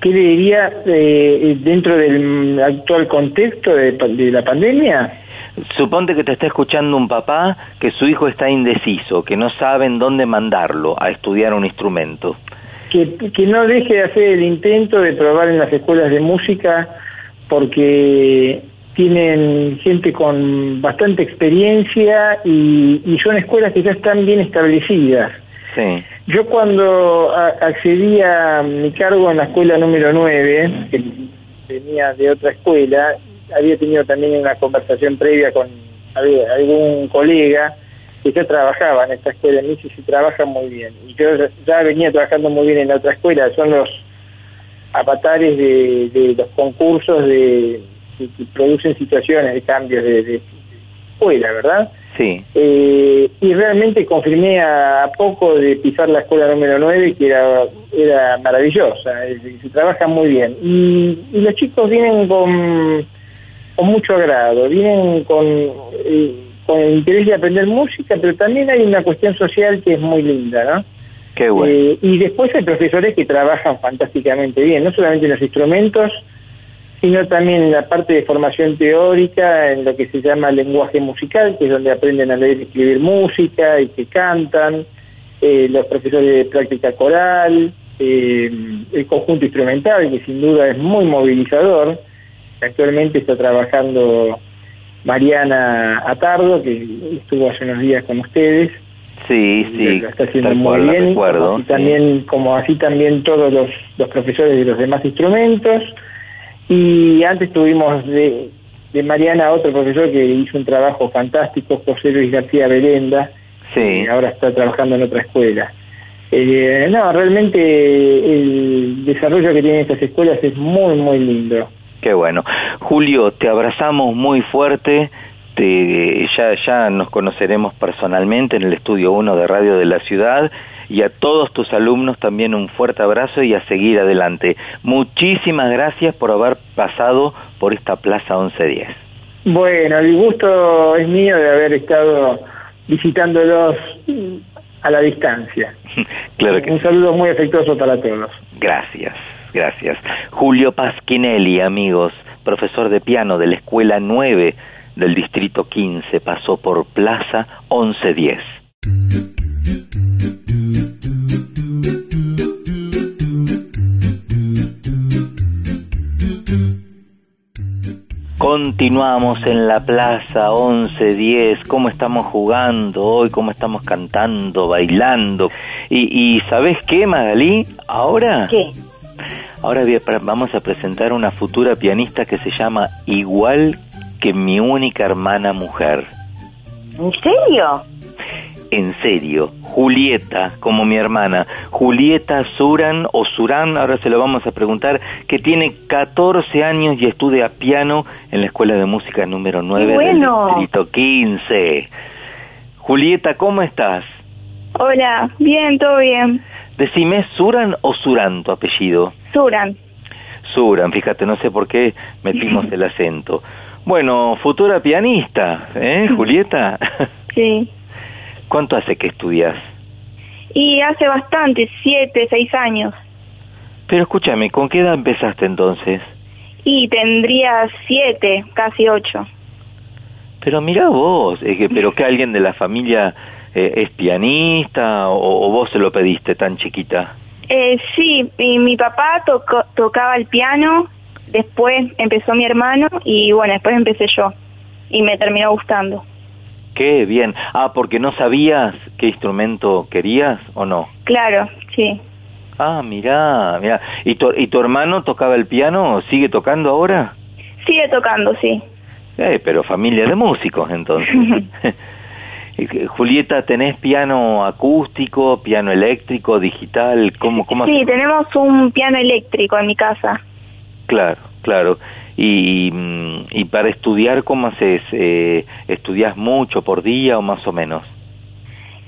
¿Qué le diría eh, dentro del actual contexto de, de la pandemia? Suponte que te está escuchando un papá que su hijo está indeciso, que no sabe en dónde mandarlo a estudiar un instrumento. Que, que no deje de hacer el intento de probar en las escuelas de música porque tienen gente con bastante experiencia y, y son escuelas que ya están bien establecidas. Sí. Yo cuando accedí a mi cargo en la escuela número 9, que venía de otra escuela, había tenido también una conversación previa con algún colega que ya trabajaba en esta escuela, y se trabaja muy bien. Y yo ya venía trabajando muy bien en la otra escuela, son los avatares de, de los concursos de, que, producen situaciones de cambios de, escuela, ¿verdad? Sí. Eh, y realmente confirmé a, poco de pisar la escuela número 9 que era, era maravillosa, se trabaja muy bien. Y, y los chicos vienen con con mucho agrado, vienen con, eh, con el interés de aprender música, pero también hay una cuestión social que es muy linda, ¿no? Qué bueno. Eh, y después hay profesores que trabajan fantásticamente bien, no solamente en los instrumentos, sino también en la parte de formación teórica, en lo que se llama lenguaje musical, que es donde aprenden a leer y escribir música y que cantan, eh, los profesores de práctica coral, el conjunto instrumental, que sin duda es muy movilizador, Actualmente está trabajando Mariana Atardo, que estuvo hace unos días con ustedes. Sí, sí. Lo está haciendo muy bien. y también, como así también todos los, los profesores de los demás instrumentos. Y antes tuvimos de, de Mariana otro profesor que hizo un trabajo fantástico, José Luis García Belenda. Sí. ahora está trabajando en otra escuela. Eh, no, realmente el desarrollo que tienen estas escuelas es muy, muy lindo. Qué bueno. Julio, te abrazamos muy fuerte. Te, ya, ya nos conoceremos personalmente en el estudio 1 de Radio de la Ciudad y a todos tus alumnos también un fuerte abrazo y a seguir adelante. Muchísimas gracias por haber pasado por esta Plaza 1110. Bueno, el gusto es mío de haber estado visitándolos a la distancia. [LAUGHS] claro que Un saludo muy afectuoso para todos. Gracias. Gracias. Julio Pasquinelli, amigos, profesor de piano de la Escuela 9 del Distrito 15, pasó por Plaza 1110. Continuamos en la plaza 11-10, cómo estamos jugando hoy, cómo estamos cantando, bailando. Y, y ¿sabes qué, Magalí? Ahora... ¿Qué? Ahora vamos a presentar una futura pianista que se llama Igual que mi única hermana mujer. ¿En serio? En serio, Julieta, como mi hermana, Julieta Suran o Suran, ahora se lo vamos a preguntar, que tiene 14 años y estudia piano en la Escuela de Música número 9 bueno. del Distrito 15. Julieta, ¿cómo estás? Hola, bien, todo bien. Decime, ¿Suran o Suran tu apellido? Suran. Suran, fíjate, no sé por qué metimos [LAUGHS] el acento. Bueno, futura pianista, ¿eh, Julieta? [LAUGHS] Sí. ¿Cuánto hace que estudias? Y hace bastante, siete, seis años. Pero escúchame, ¿con qué edad empezaste entonces? Y tendría siete, casi ocho. Pero mira vos, es que, pero que alguien de la familia eh, es pianista o, o vos se lo pediste tan chiquita. Eh, sí, y mi papá tocó- tocaba el piano, después empezó mi hermano y bueno, después empecé yo. Y me terminó gustando. Qué bien. Ah, porque no sabías qué instrumento querías o no. Claro, sí. Ah, mirá, mirá. ¿Y tu, ¿Y tu hermano tocaba el piano o sigue tocando ahora? Sigue tocando, sí. Eh, pero familia de músicos entonces. [LAUGHS] Eh, Julieta, ¿tenés piano acústico, piano eléctrico, digital? ¿Cómo, cómo Sí, tenemos un piano eléctrico en mi casa. Claro, claro. Y, y para estudiar, ¿cómo haces? Eh, ¿Estudias mucho por día o más o menos?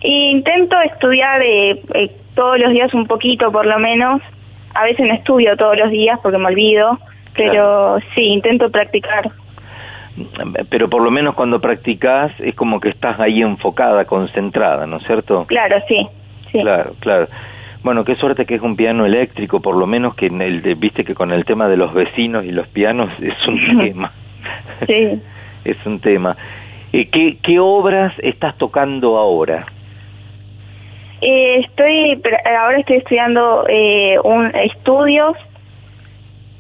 Intento estudiar eh, eh, todos los días un poquito por lo menos. A veces no estudio todos los días porque me olvido, pero sí, intento practicar. Pero por lo menos cuando practicas es como que estás ahí enfocada, concentrada, ¿no es cierto? Claro, sí. sí. Claro, claro. Bueno, qué suerte que es un piano eléctrico, por lo menos que en el de- viste que con el tema de los vecinos y los pianos [LAUGHS] [LAUGHS] es un tema. Sí. es un tema. ¿qué, ¿Qué obras estás tocando ahora? Eh, estoy, ahora estoy estudiando eh, un estudios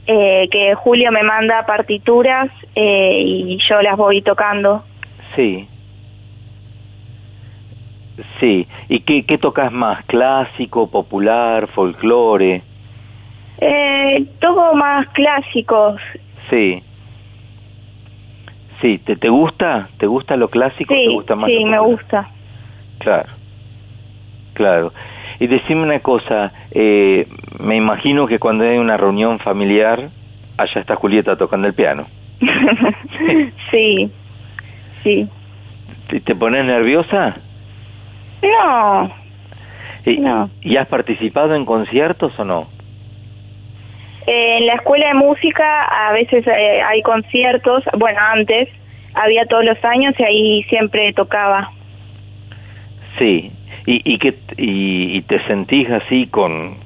eh, que Julio me manda partituras eh, y yo las voy tocando. Sí. Sí. ¿Y qué, qué tocas más? ¿Clásico, popular, folclore? Eh, toco más clásicos. Sí. Sí, ¿te, te gusta? ¿Te gusta lo clásico? Sí, ¿Te gusta más sí, me gusta. Claro, claro. Y decime una cosa, eh, me imagino que cuando hay una reunión familiar, allá está Julieta tocando el piano. [LAUGHS] sí, sí. ¿Te, te pones nerviosa? No, ¿Y, No. ¿Y has participado en conciertos o no? Eh, en la escuela de música a veces eh, hay conciertos, bueno, antes había todos los años y ahí siempre tocaba. Sí. ¿Y, y, qué, y, y te sentís así con...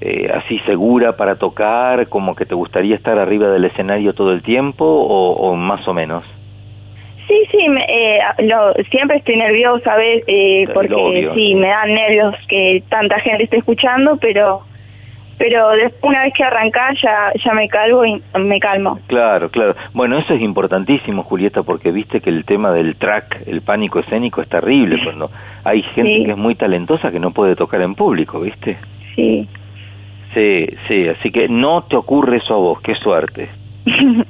eh, así segura para tocar, como que te gustaría estar arriba del escenario todo el tiempo o, o más o menos? Sí, sí, me- eh, lo- siempre estoy nerviosa, ¿ves? Eh, Claro, porque obvio. sí, me dan nervios que tanta gente esté escuchando, pero pero después una vez que arrancás ya, ya me calmo y me calmo. Claro, claro. Bueno, eso es importantísimo, Julieta, porque viste que el tema del track, el pánico escénico, es terrible cuando hay gente Sí. que es muy talentosa que no puede tocar en público, ¿viste? Sí. Sí, sí, así que no te ocurre eso a vos, qué suerte. [LAUGHS]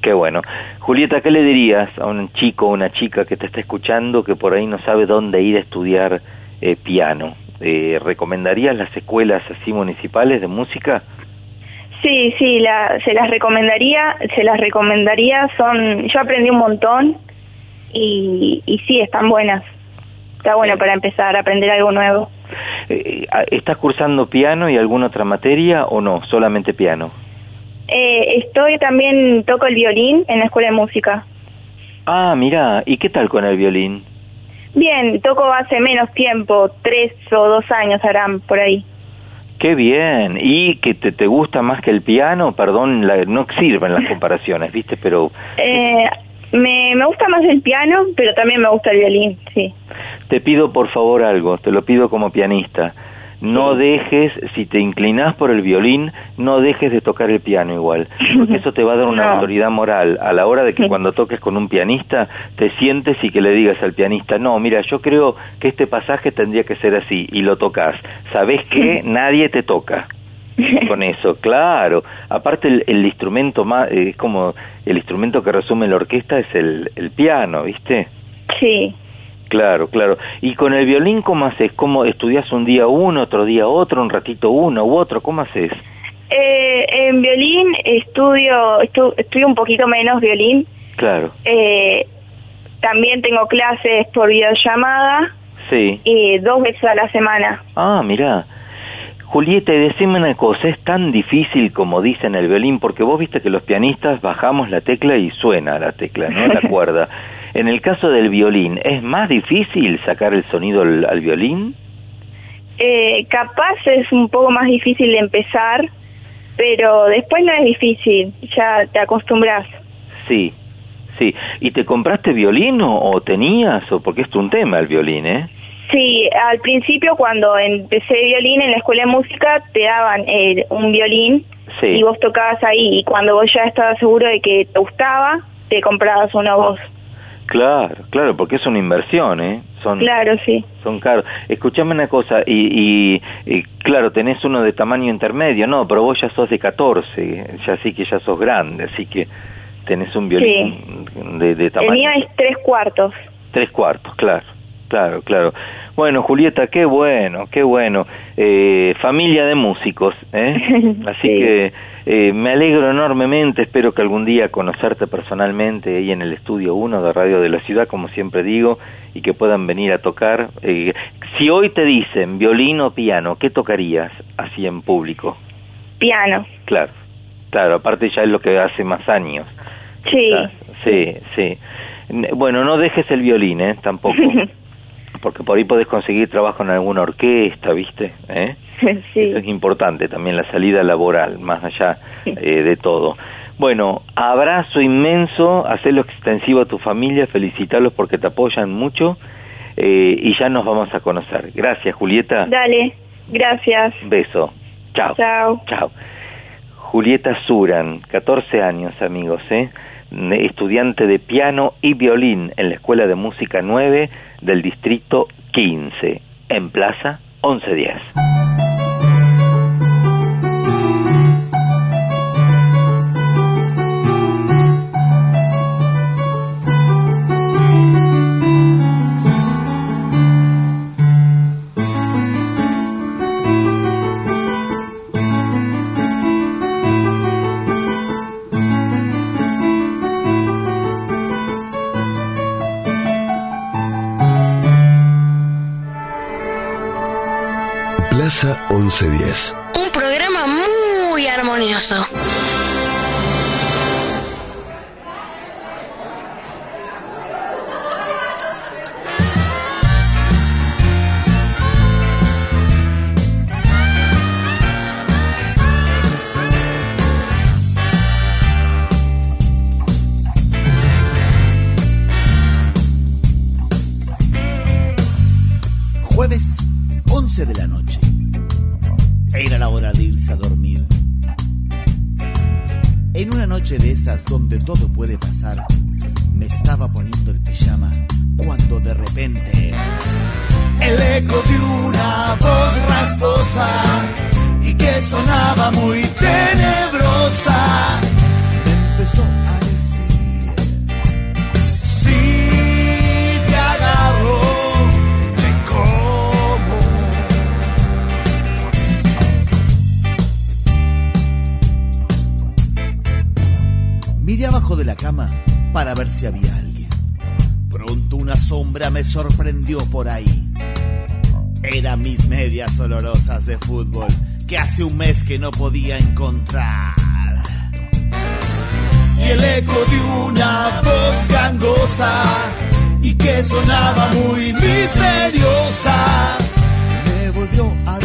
Qué bueno. Julieta, ¿qué le dirías a un chico o una chica que te está escuchando que por ahí no sabe dónde ir a estudiar eh, piano? Eh, ¿Recomendarías las escuelas así municipales de música? Sí, sí, la, se las recomendaría, se las recomendaría, son, yo aprendí un montón y, y sí, están buenas. Está bueno para empezar a aprender algo nuevo. Eh, ¿Estás cursando piano y alguna otra materia o no? Solamente piano. Eh, estoy también, toco el violín en la escuela de música. Ah, mira, ¿y qué tal con el violín? Bien, toco hace menos tiempo, tres o dos años harán por ahí. Qué bien. ¿Y que te, te gusta más que el piano? Perdón, la- no sirven las comparaciones, ¿viste? Pero Eh, me, me gusta más el piano, pero también me gusta el violín, sí. te pido por favor algo, te lo pido como pianista. No dejes, si te inclinás por el violín, no dejes de tocar el piano igual, porque [LAUGHS] eso te va a dar una No. autoridad moral a la hora de que cuando toques con un pianista te sientes y que le digas al pianista, no, mira, yo creo que este pasaje tendría que ser así, y lo tocas. ¿Sabes qué? Nadie te toca [LAUGHS] con eso, claro. Aparte el, el instrumento más, eh, es como el instrumento que resume la orquesta es el, el piano, ¿viste? Sí. Claro, claro. ¿Y con el violín cómo haces? ¿Cómo estudias un día uno, otro día otro, un ratito uno u otro? ¿Cómo haces? Eh, en violín estudio, estu- estudio un poquito menos violín. Claro, Eh, también tengo clases por videollamada sí. y dos veces a la semana. Ah, mira. Julieta, y decime una cosa, es tan difícil como dicen el violín, porque vos viste que los pianistas bajamos la tecla y suena la tecla, ¿no? La [LAUGHS] cuerda. En el caso del violín, ¿es más difícil sacar el sonido al, al violín? Eh, capaz es un poco más difícil de empezar, pero después no es difícil, ya te acostumbras. Sí, sí. ¿Y te compraste violín o, o tenías? o Porque es un tema el violín, ¿eh? Sí, al principio cuando empecé violín en la escuela de música te daban eh, un violín Sí. y vos tocabas ahí y cuando vos ya estabas seguro de que te gustaba, te comprabas uno vos. Claro, claro, porque es una inversión, ¿eh? Son, Claro, sí. son caros. Escuchame una cosa, y, y, y, claro, tenés uno de tamaño intermedio, no, pero vos ya sos de 14, ya sí que ya sos grande, así que tenés un violín de, de El tamaño. mío es tres cuartos. Tres cuartos, claro, claro, claro. Bueno, Julieta, qué bueno, qué bueno. Eh, familia de músicos, ¿eh? [LAUGHS] Así que eh, me alegro enormemente, espero que algún día conocerte personalmente ahí en el estudio 1 de Radio de la Ciudad, como siempre digo, y que puedan venir a tocar. Eh, si hoy te dicen violín o piano, ¿qué tocarías así en público? Piano. Claro, claro, aparte ya es lo que hace más años. Sí. Sí, sí. Bueno, no dejes el violín, ¿eh? Tampoco. [LAUGHS] Porque por ahí podés conseguir trabajo en alguna orquesta, ¿viste? ¿Eh? [LAUGHS] Eso es importante también, la salida laboral, más allá eh, de todo. Bueno, abrazo inmenso, hacelo extensivo a tu familia, felicitarlos porque te apoyan mucho eh, y ya nos vamos a conocer. Gracias, Julieta. Dale, gracias. Beso. Chao. Chao. Chao. Julieta Suran, 14 años, amigos, ¿eh? Estudiante de piano y violín en la Escuela de Música 9 del Distrito 15, en Plaza 1110. Plaza 1110. Un programa muy armonioso. Noche de esas donde todo puede pasar, me estaba poniendo el pijama cuando de repente el eco de una voz rasposa y que sonaba muy tenebrosa empezó Abajo de la cama para ver si había alguien. Pronto una sombra me sorprendió por ahí. Eran mis medias olorosas de fútbol que hace un mes que no podía encontrar. Y el eco de una voz gangosa y que sonaba muy misteriosa me volvió a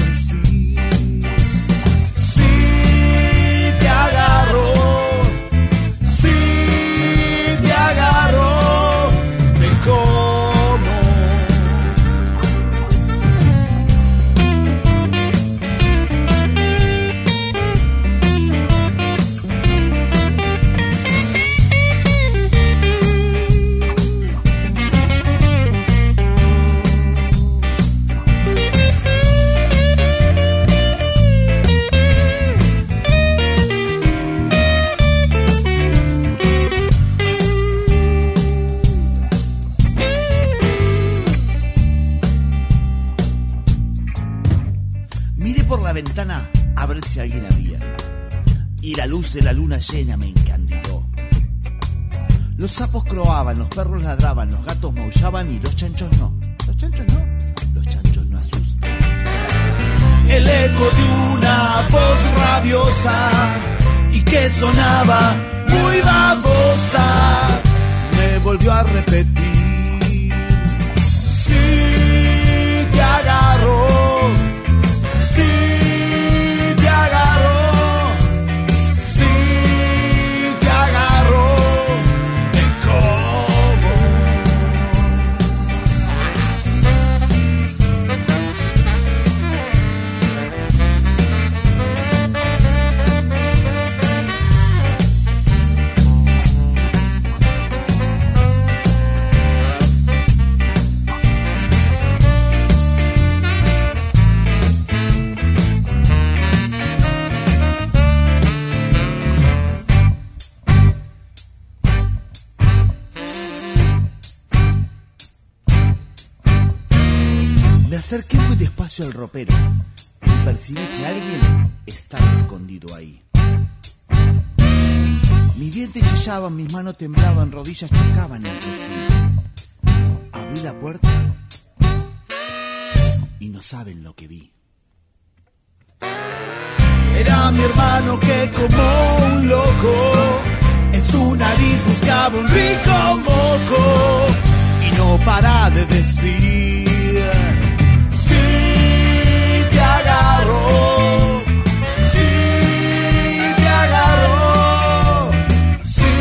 los perros ladraban, los gatos maullaban y los chanchos no. Los chanchos no. Los chanchos no asustan. El eco de una voz rabiosa y que sonaba muy babosa me volvió a repetir. Despacio al ropero y percibí que alguien estaba escondido ahí. Mis dientes chillaban, mis manos temblaban, rodillas chocaban entre sí. Abrí la puerta y no saben lo que vi. Era mi hermano que como un loco en su nariz buscaba un rico moco y no para de decir agarro, si te agarro, si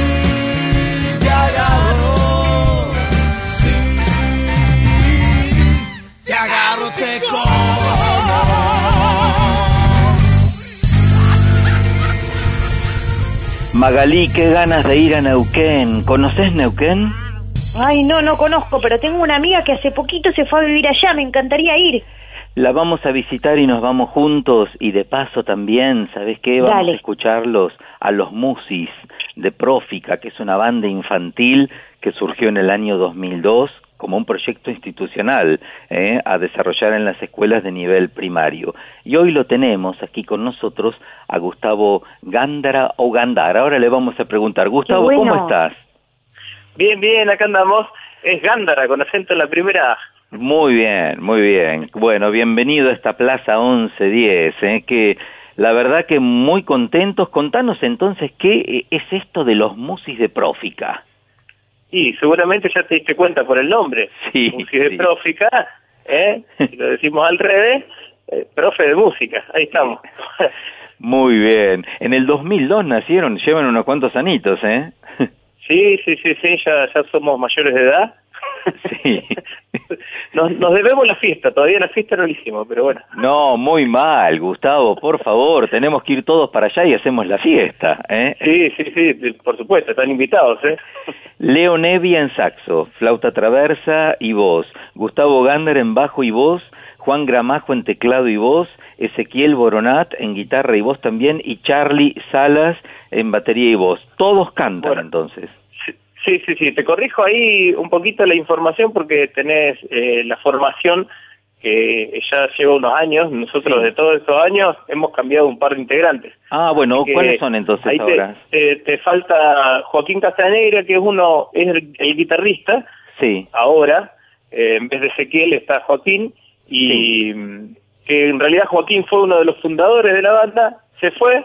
te agarro, si te agarro te como. Magalí, qué ganas de ir a Neuquén. ¿Conoces Neuquén? Ay, no, no conozco, pero tengo una amiga que hace poquito se fue a vivir allá, me encantaría ir. La vamos a visitar y nos vamos juntos y de paso también, ¿sabes qué? Vamos Dale. a escucharlos a los Musis de Prófica, que es una banda infantil que surgió en el año 2002 como un proyecto institucional ¿eh? a desarrollar en las escuelas de nivel primario. Y hoy lo tenemos aquí con nosotros a Gustavo Gándara o Gandara. Ahora le vamos a preguntar, Gustavo, bueno. ¿cómo estás? Bien, bien, acá andamos. Es Gándara, con acento en la primera A. Muy bien, muy bien. Bueno, bienvenido a esta Plaza 1110, ¿eh? que la verdad que muy contentos. Contanos entonces qué eh, es esto de los musis de Prófica. Y seguramente ya te diste cuenta por el nombre. [LAUGHS] Sí, Música de. Prófica, ¿eh? Si lo decimos al revés, eh, profe de música. Ahí estamos. [LAUGHS] Muy bien. En el 2002 nacieron, llevan unos cuantos anitos, ¿eh? [LAUGHS] Sí, sí, sí, sí, ya, ya somos mayores de edad. [LAUGHS] Sí. Nos, nos debemos la fiesta, todavía la fiesta no la hicimos, pero bueno. No, muy mal, Gustavo, por favor, tenemos que ir todos para allá y hacemos la fiesta, ¿eh? Sí, sí, sí, por supuesto, están invitados, ¿eh? Leo Nevi en saxo, flauta traversa y voz, Gustavo Gander en bajo y voz, Juan Gramajo en teclado y voz, Ezequiel Boronat en guitarra y voz también, y Charlie Salas en batería y voz. Todos cantan entonces. Sí, sí, sí, te corrijo ahí un poquito la información porque tenés eh, la formación que ya lleva unos años, nosotros de todos estos años hemos cambiado un par de integrantes. Ah, bueno, Así ¿cuáles son entonces ahí te- ahora? Te, te falta Joaquín Castanegra, que es uno, es el, el guitarrista, Sí. ahora, eh, en vez de Ezequiel está Joaquín, y mm, que en realidad Joaquín fue uno de los fundadores de la banda, se fue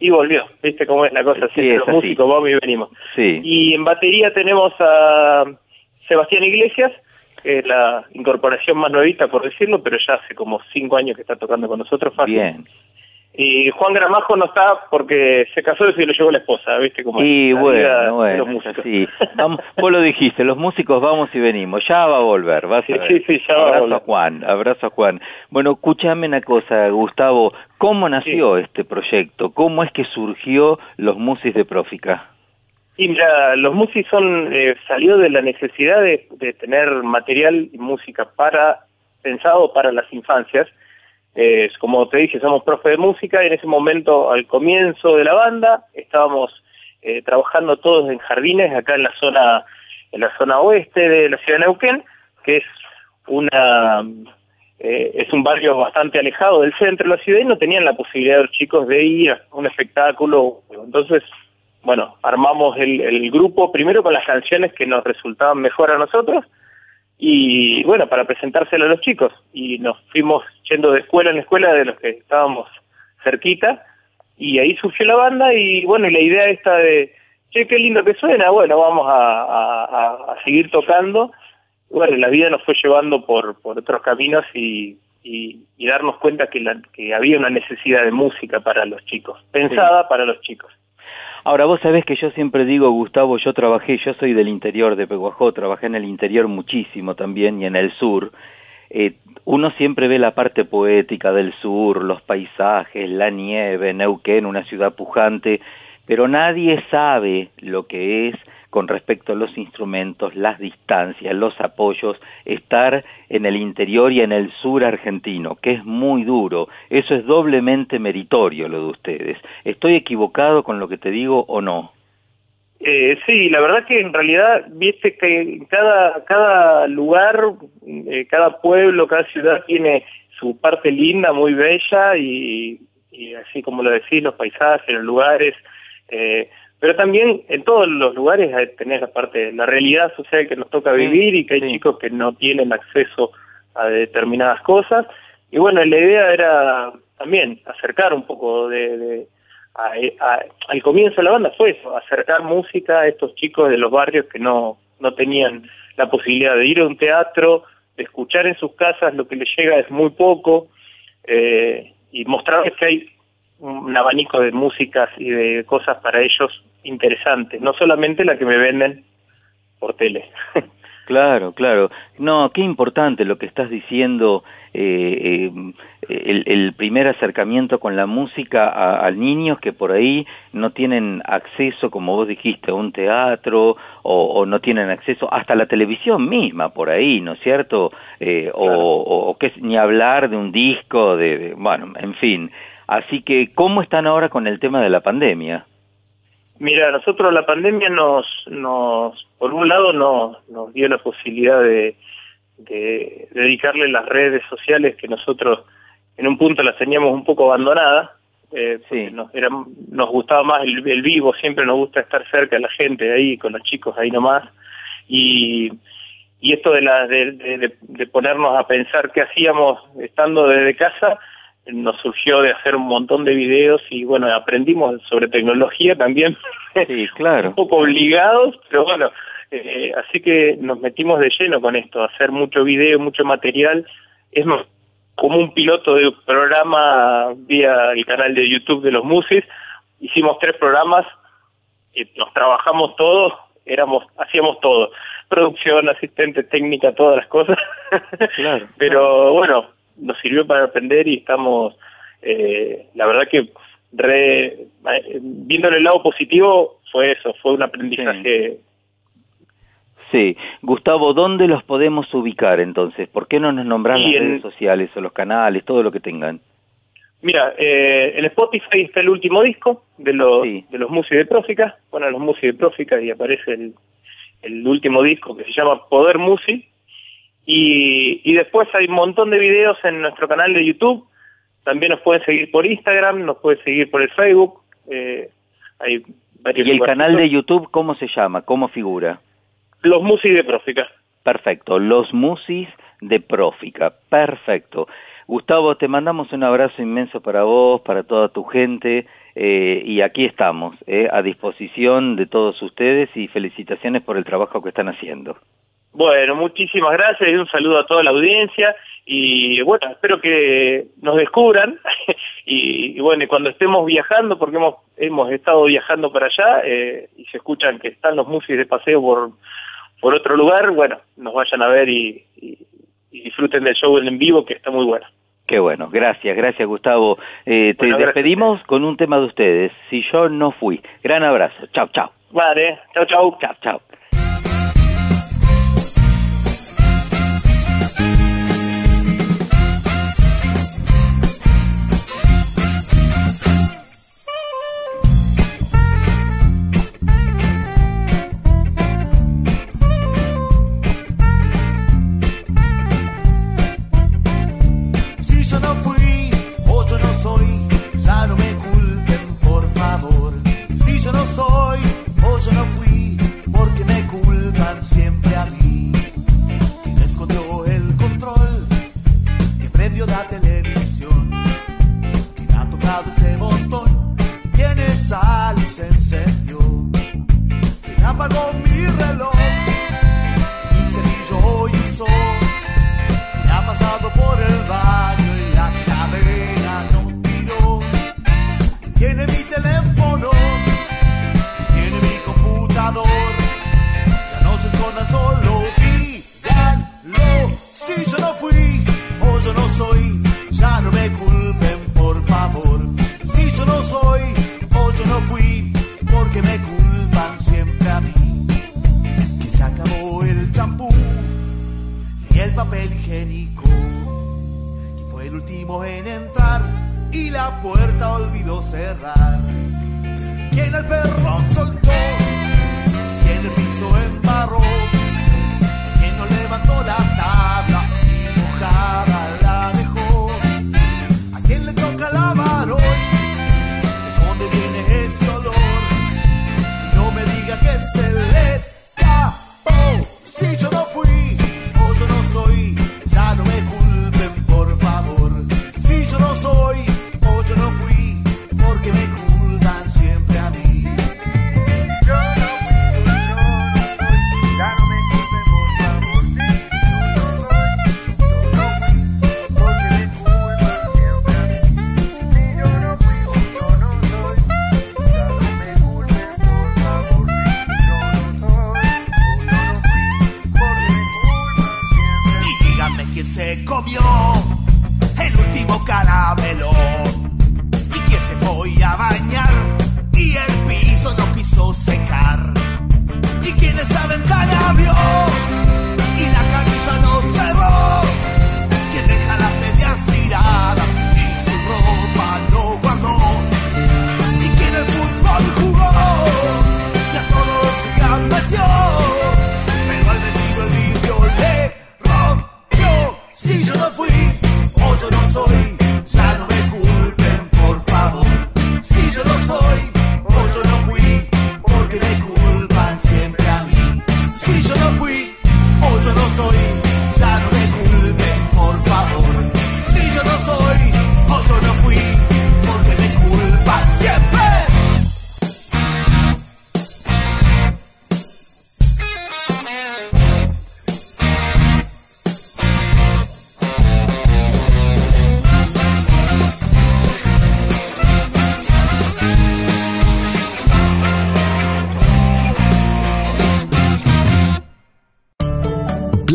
y volvió, viste cómo es la cosa, Sí, es los así. músicos vamos y venimos. Sí. Y en batería tenemos a Sebastián Iglesias, que es la incorporación más nuevita, por decirlo, pero ya hace como cinco años que está tocando con nosotros. Fácil. Bien. Y Juan Gramajo no está porque se casó y se lo llevó la esposa, ¿viste? Como Y bueno, bueno, así. Vamos, vos lo dijiste, los músicos vamos y venimos, ya va a volver, vas a ver. Sí, sí, ya va a abrazo volver. a Juan, abrazo a Juan. Bueno, escúchame una cosa, Gustavo, ¿cómo nació este proyecto? ¿Cómo es que surgió los Musis de Prófica? Y mira, los Musis son, eh, salió de la necesidad de, de tener material y música para, pensado para las infancias. Eh, como te dije, somos profe de música y en ese momento, al comienzo de la banda, estábamos eh, trabajando todos en jardines acá en la zona, en la zona oeste de la ciudad de Neuquén, que es una, eh, es un barrio bastante alejado del centro de la ciudad y no tenían la posibilidad los chicos de ir a un espectáculo. Entonces, bueno, armamos el, el grupo primero con las canciones que nos resultaban mejor a nosotros y bueno, para presentárselo a los chicos. Y nos fuimos yendo de escuela en escuela de los que estábamos cerquita y ahí surgió la banda y bueno, y la idea esta de, che, qué lindo que suena, bueno, vamos a, a- a- seguir tocando. Bueno, la vida nos fue llevando por, por otros caminos y, y, y darnos cuenta que, la, que había una necesidad de música para los chicos, pensada para los chicos. Ahora, vos sabés que yo siempre digo, Gustavo, yo trabajé, yo soy del interior de Peguajó, trabajé en el interior muchísimo también y en el sur. Eh, uno siempre ve la parte poética del sur, los paisajes, la nieve, Neuquén, una ciudad pujante, pero nadie sabe lo que es con respecto a los instrumentos, las distancias, los apoyos, estar en el interior y en el sur argentino, que es muy duro. Eso es doblemente meritorio lo de ustedes. ¿Estoy equivocado con lo que te digo o no? Eh, sí, la verdad que en realidad, viste que cada, cada lugar, eh, cada pueblo, cada ciudad tiene su parte linda, muy bella y, y así como lo decís, los paisajes, los lugares, eh, pero también en todos los lugares tenés la parte, la realidad social que nos toca vivir y que hay chicos que no tienen acceso a determinadas cosas. Y bueno, la idea era también acercar un poco de, de a, al comienzo de la banda fue eso, acercar música a estos chicos de los barrios que no, no tenían la posibilidad de ir a un teatro, de escuchar en sus casas, lo que les llega es muy poco, eh, y mostrarles que hay un abanico de músicas y de cosas para ellos interesantes, no solamente la que me venden por tele. [LAUGHS] Claro, claro. No, qué importante lo que estás diciendo, eh, eh, el, el, primer acercamiento con la música a, a, niños que por ahí no tienen acceso, como vos dijiste, a un teatro o, o no tienen acceso hasta la televisión misma por ahí, ¿no es cierto? Eh, claro. o, o, que ni hablar de un disco, de, de, bueno, en fin. Así que, ¿cómo están ahora con el tema de la pandemia? Mira, nosotros la pandemia nos, nos por un lado, nos, nos dio la posibilidad de, de, dedicarle las redes sociales que nosotros en un punto las teníamos un poco abandonadas. Eh, sí. nos, era, nos gustaba más el, el, vivo, siempre nos gusta estar cerca de la gente ahí, con los chicos ahí nomás. Y, y esto de, la, de, de, de ponernos a pensar qué hacíamos estando desde casa, nos surgió de hacer un montón de videos y bueno, aprendimos sobre tecnología también. Sí, claro. [LAUGHS] un poco obligados, pero bueno, eh, así que nos metimos de lleno con esto, hacer mucho video, mucho material. Es más, como un piloto de un programa vía el canal de YouTube de los Musis. Hicimos tres programas, y nos trabajamos todos, éramos, hacíamos todo. Producción, asistente técnica, todas las cosas. [LAUGHS] Claro. pero bueno, nos sirvió para aprender y estamos, eh, la verdad que re, viéndole el lado positivo fue eso, fue un aprendizaje. Sí. sí. Gustavo, ¿dónde los podemos ubicar entonces? ¿Por qué no nos nombran las en, redes sociales o los canales, todo lo que tengan? Mira, eh, en Spotify está el último disco de los sí. de los Musi de Prófica, bueno, los Musi de Prófica y aparece el, el último disco que se llama Poder Musi, y, y después hay un montón de videos en nuestro canal de YouTube. También nos pueden seguir por Instagram, nos pueden seguir por el Facebook. Eh, hay varios ¿Y el canal de YouTube cómo se llama? ¿Cómo figura? Los Musis de Prófica. Perfecto, Los Musis de Prófica. Perfecto. Gustavo, te mandamos un abrazo inmenso para vos, para toda tu gente, eh, y aquí estamos, eh, a disposición de todos ustedes y felicitaciones por el trabajo que están haciendo. Bueno, muchísimas gracias y un saludo a toda la audiencia y bueno, espero que nos descubran [LAUGHS] y, y, bueno, cuando estemos viajando, porque hemos hemos estado viajando para allá eh, y se escuchan que están los músicos de paseo por por otro lugar, bueno, nos vayan a ver y, y, y disfruten del show en vivo que está muy bueno. Qué bueno, gracias, gracias Gustavo. Eh, te bueno, despedimos gracias. con un tema de ustedes, Si yo no fui. Gran abrazo, chao, chao. Vale, chao, chao. Chao, chao.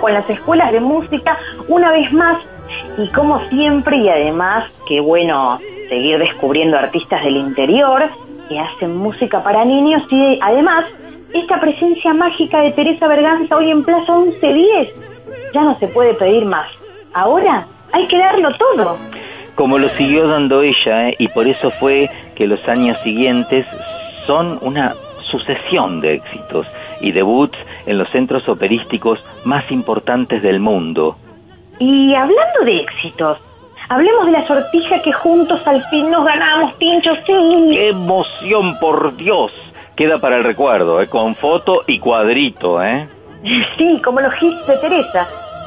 Con las escuelas de música una vez más. Y como siempre, y además, qué bueno seguir descubriendo artistas del interior que hacen música para niños y además esta presencia mágica de Teresa Berganza hoy en Plaza 1110. Ya no se puede pedir más. Ahora hay que darlo todo. Como lo siguió dando ella, ¿eh? y por eso fue que los años siguientes son una sucesión de éxitos y debuts en los centros operísticos más importantes del mundo. Y hablando de éxitos, hablemos de la sortija que juntos al fin nos ganamos, Tincho, sí. ¡Qué emoción, por Dios! Queda para el recuerdo, ¿eh? con foto y cuadrito, ¿eh? [LAUGHS] Sí, como los hits de Teresa.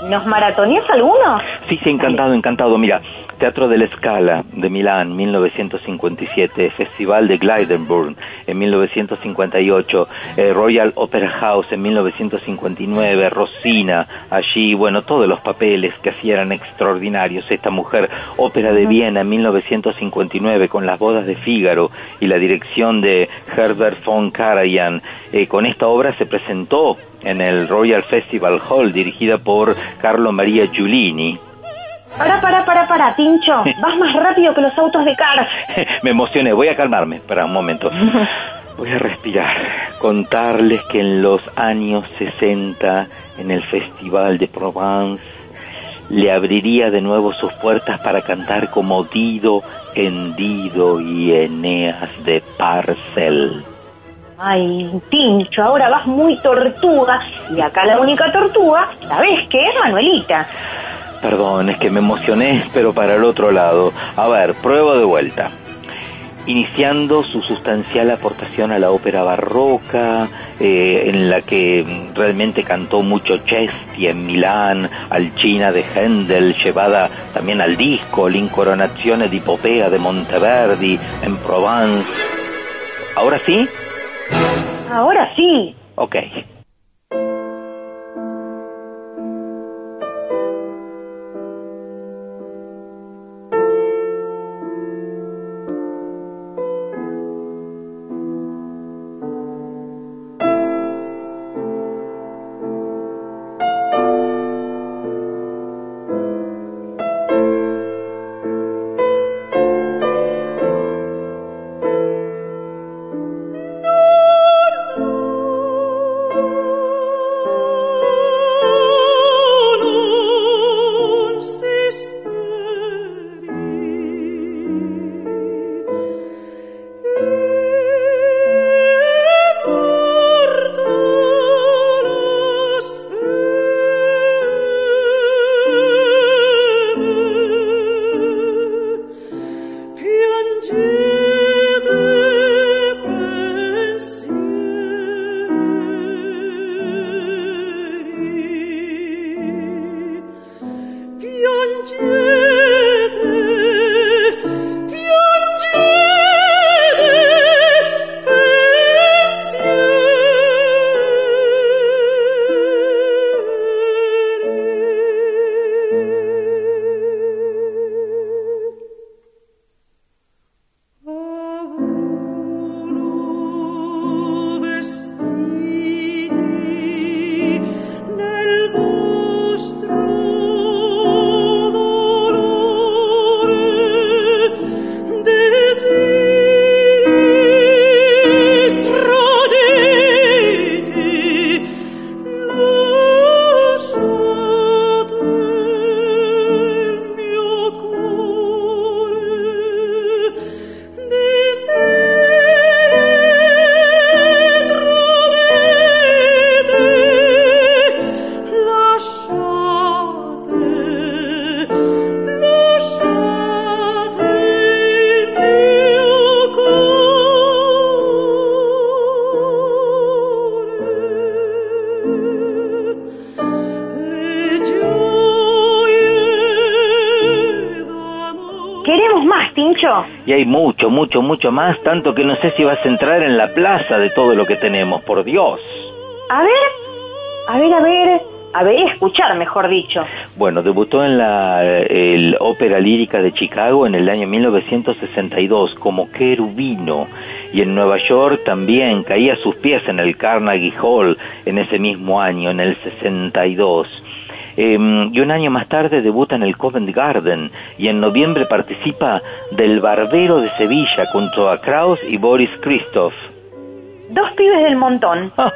¿Nos maratoneas alguno? Sí, sí, encantado, encantado. Mira, Teatro de la Scala de Milán, 1957, Festival de Glydenburg en 1958, eh, Royal Opera House en 1959, Rosina, allí, bueno, todos los papeles que hacían eran extraordinarios. Esta mujer, Ópera de Viena en 1959 con las bodas de Fígaro y la dirección de Herbert von Karajan. Eh, con esta obra se presentó en el Royal Festival Hall dirigida por Carlo Maria Giulini. Para, para, para, para, Tincho. [LAUGHS] Vas más rápido que los autos de Cars. [LAUGHS] Me emocioné, voy a calmarme. Espera un momento. [LAUGHS] Voy a respirar. Contarles que en los años 60, en el Festival de Provence, le abriría de nuevo sus puertas para cantar como Dido, Hendido y Eneas de Parcel. Ay, Tincho, ahora vas muy tortuga. Y acá la única tortuga, ¿sabes qué es, Manuelita? Perdón, es que me emocioné, pero para el otro lado. A ver, pruebo de vuelta. Iniciando su sustancial aportación a la ópera barroca, eh, en la que realmente cantó mucho Chesti en Milán, Alcina de Händel, llevada también al disco, L'Incoronazione di Popea de Monteverdi, en Provence. ¿Ahora sí? Ahora sí. Ok. Mucho, más, tanto que no sé si vas a entrar en la plaza de todo lo que tenemos, por Dios. A ver, a ver, a ver, a ver, escuchar, mejor dicho. Bueno, debutó en la el Ópera Lírica de Chicago en el año 1962 como querubino y en Nueva York también caía a sus pies en el Carnegie Hall en ese mismo año, en el 62. Em, y un año más tarde debuta en el Covent Garden y en noviembre participa del Barbero de Sevilla junto a Kraus y Boris Christoph. Dos pibes del montón. [LAUGHS] Ah,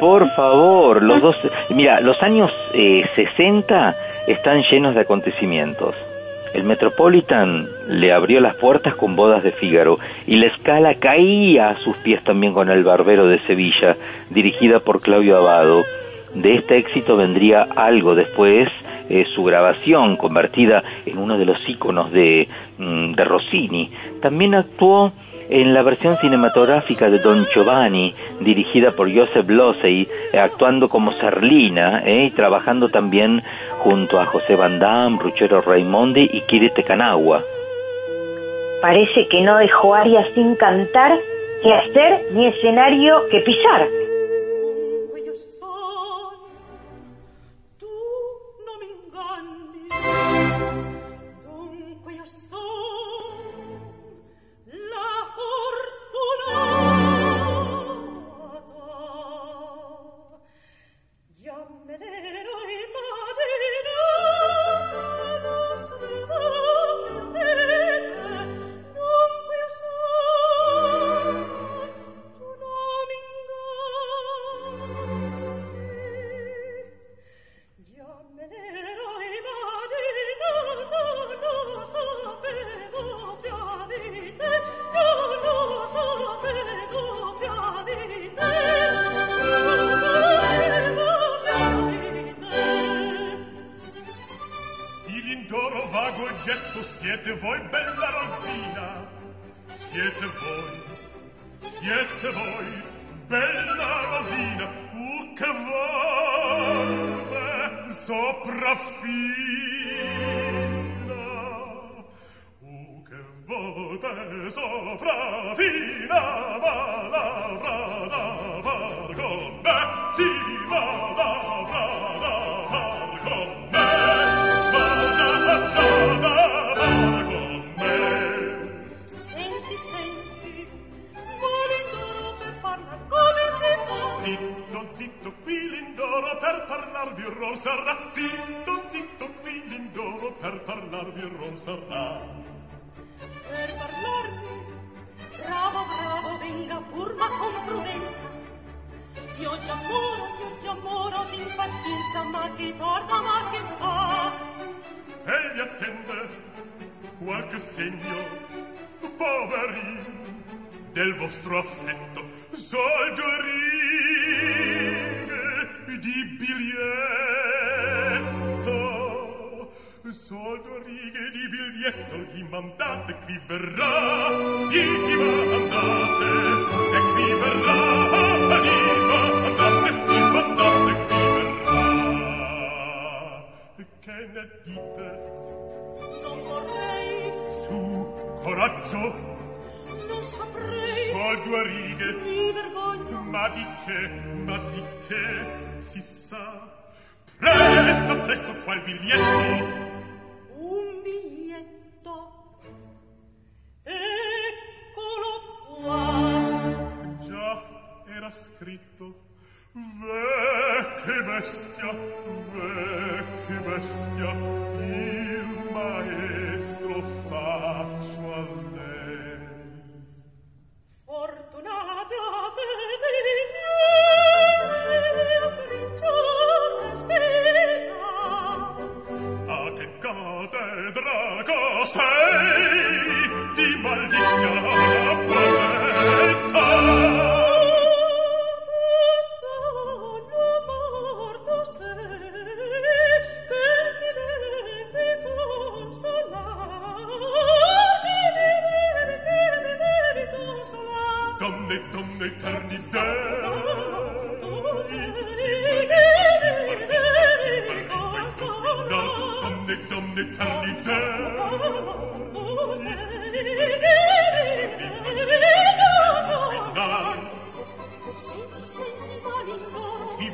por favor, los dos... Mira, los años eh, 60 están llenos de acontecimientos. El Metropolitan le abrió las puertas con bodas de Fígaro y la escala caía a sus pies también con El Barbero de Sevilla, dirigida por Claudio Abado. De este éxito vendría algo después, eh, su grabación convertida en uno de los íconos de, mm, de Rossini. También actuó en la versión cinematográfica de Don Giovanni, dirigida por Joseph Losey, eh, actuando como Serlina eh, y trabajando también junto a José Van Damme, Ruchero Raimondi y Kirite Kanagua. Parece que no dejó área sin cantar, que hacer, ni escenario que pisar. Vecchi bestia, vecchi bestia, il maestro faccio a lei. Fortunata vedi mia, mia stella. A che catedra costei ti maldizia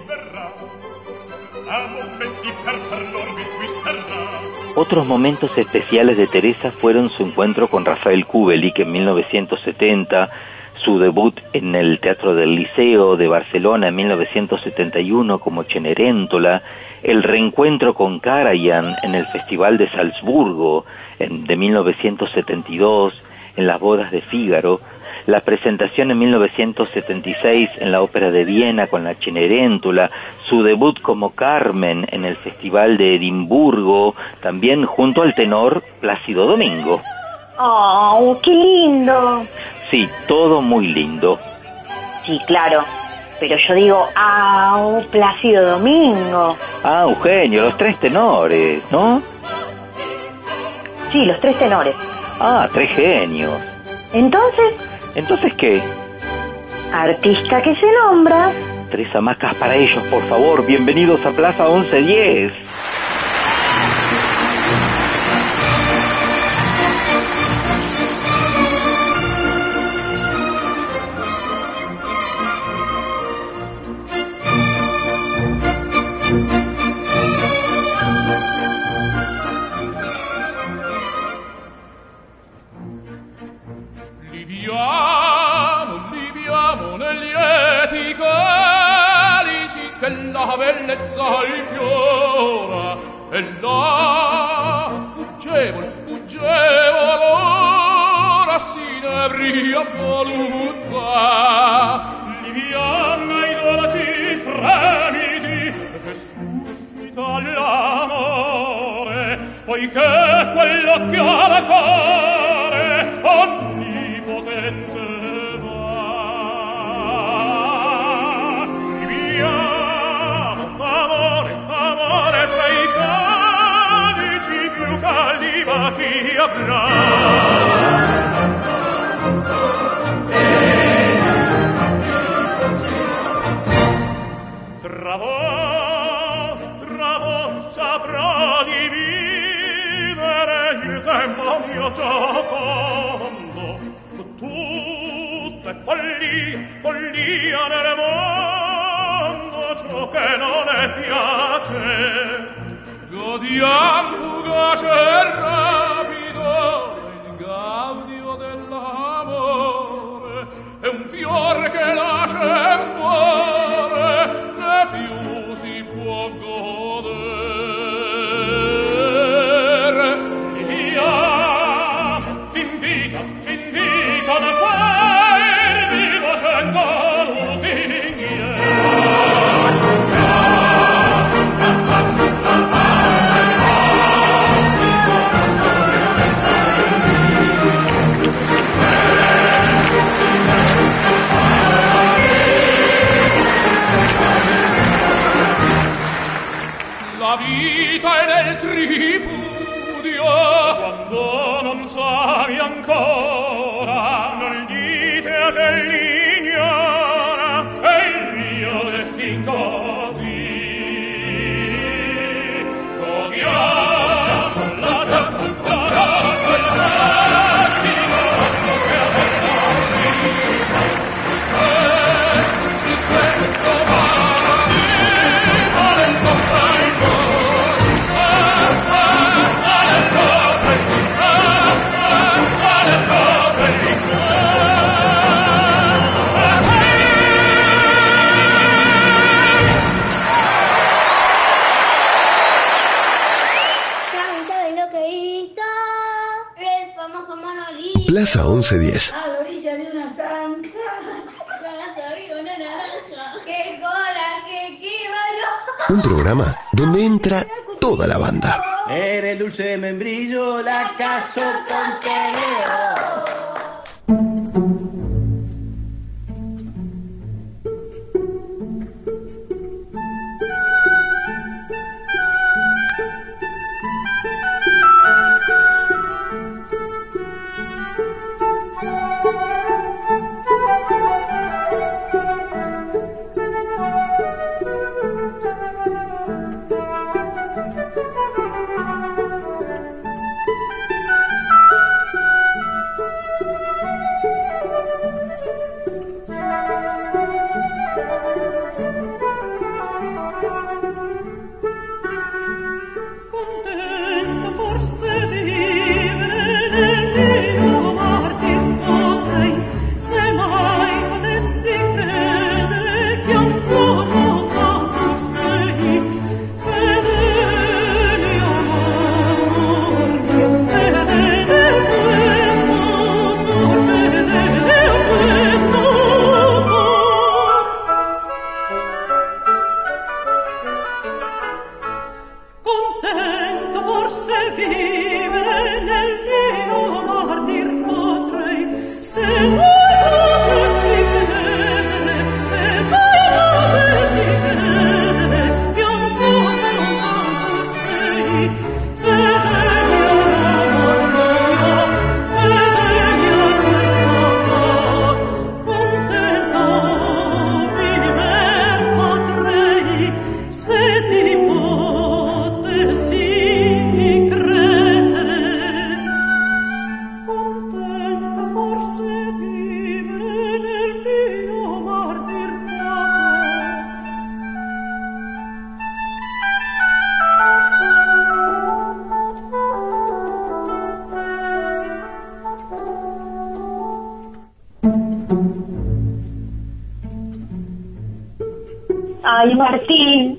Verrà? A momenti per qui sarà. Otros momentos especiales de Teresa fueron su encuentro con Rafael Kubelik en 1970, su debut en el Teatro del Liceo de Barcelona en 1971 como Cenerentola, el reencuentro con Karajan en el Festival de Salzburgo en, de 1972, en las bodas de Fígaro, la presentación en 1976 en la Ópera de Viena con la Cenerentola, su debut como Carmen en el Festival de Edimburgo, también junto al tenor Plácido Domingo. ¡Oh, qué lindo! Sí, todo muy lindo. Sí, claro. Pero yo digo, ¡ah, Plácido Domingo! Ah, Eugenio, los tres tenores, ¿no? Sí, los tres tenores. Ah, tres genios. Entonces, ¿Entonces qué? artista que se nombra. Tres hamacas para ellos, por favor. Bienvenidos a Plaza 1110. Bellezza infiora e là fuggevol, fuggevol ora si ne bria voluzza liviana i dolci fremiti che suscita l'amore poiché quello che ha la cuore onnipotente chi avrà Travo, travo, saprò di vivere il tempo mio giocondo. Tutte follia, follia nel mondo ciò che non è piace odiam tu gace er rapido il gaudio dell'amore è un fiore che nasce in voi Plaza 1110. A la orilla de una zanja. Había una naranja. ¡Qué coraje, qué valor! Un programa donde entra toda la banda. Era el dulce de membrillo, la caso Ay, Martín,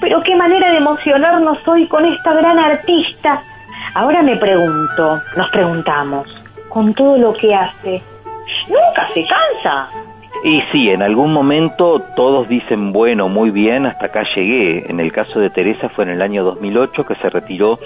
pero qué manera de emocionarnos hoy con esta gran artista. Ahora me pregunto, nos preguntamos, con todo lo que hace, ¿nunca se cansa? Y sí, en algún momento todos dicen, bueno, muy bien, hasta acá llegué. En el caso de Teresa fue en el año 2008 que se retiró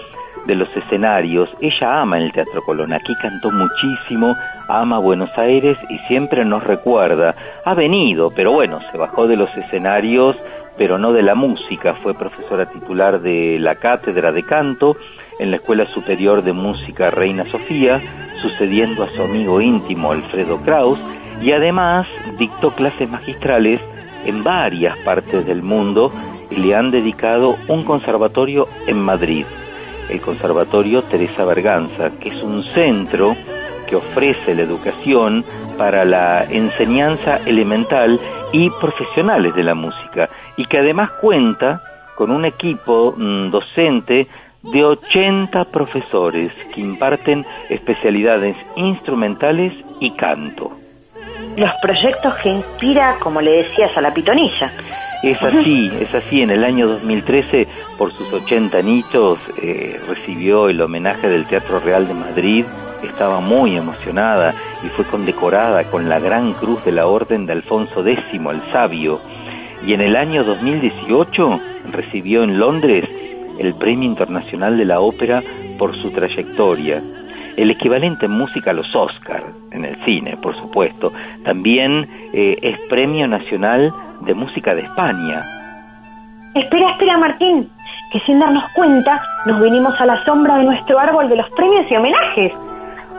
de los escenarios. Ella ama el Teatro Colón, aquí cantó muchísimo, ama Buenos Aires y siempre nos recuerda. Ha venido, pero bueno, se bajó de los escenarios, pero no de la música. Fue profesora titular de la cátedra de canto en la Escuela Superior de Música Reina Sofía, sucediendo a su amigo íntimo Alfredo Kraus, y además dictó clases magistrales en varias partes del mundo y le han dedicado un conservatorio en Madrid, el Conservatorio Teresa Berganza, que es un centro que ofrece la educación para la enseñanza elemental y profesionales de la música y que además cuenta con un equipo mm, docente de 80 profesores que imparten especialidades instrumentales y canto. Los proyectos que inspira, como le decías, a la pitonilla. Es así, es así. En el año 2013, por sus 80 añitos, eh, recibió el homenaje del Teatro Real de Madrid. Estaba muy emocionada y fue condecorada con la Gran Cruz de la Orden de Alfonso X, el Sabio. Y en el año 2018 recibió en Londres el Premio Internacional de la Ópera por su trayectoria. El equivalente en música a los Oscar, en el cine, por supuesto. También eh, es Premio Nacional de Música de España. Espera, espera, Martín, que sin darnos cuenta nos vinimos a la sombra de nuestro árbol de los premios y homenajes.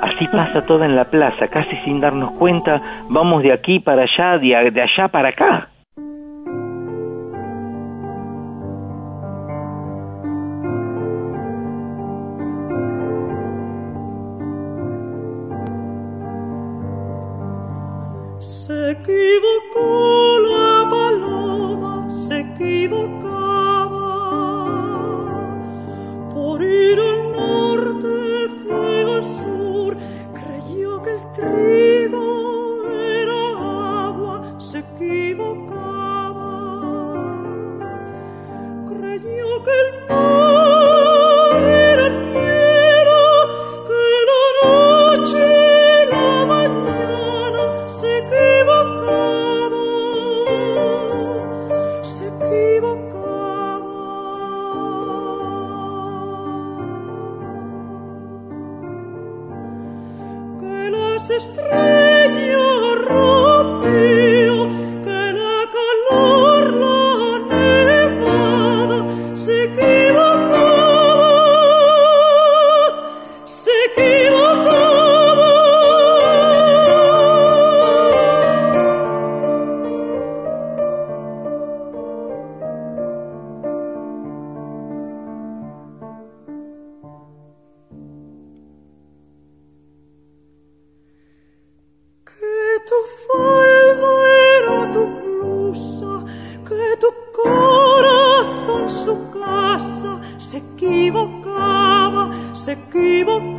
Así pasa todo en la plaza, casi sin darnos cuenta, vamos de aquí para allá, de allá para acá. Se equivocó la paloma, se equivocaba. Por ir al norte fue al sur, creyó que el trigo era agua, se equivocaba. Creyó que el se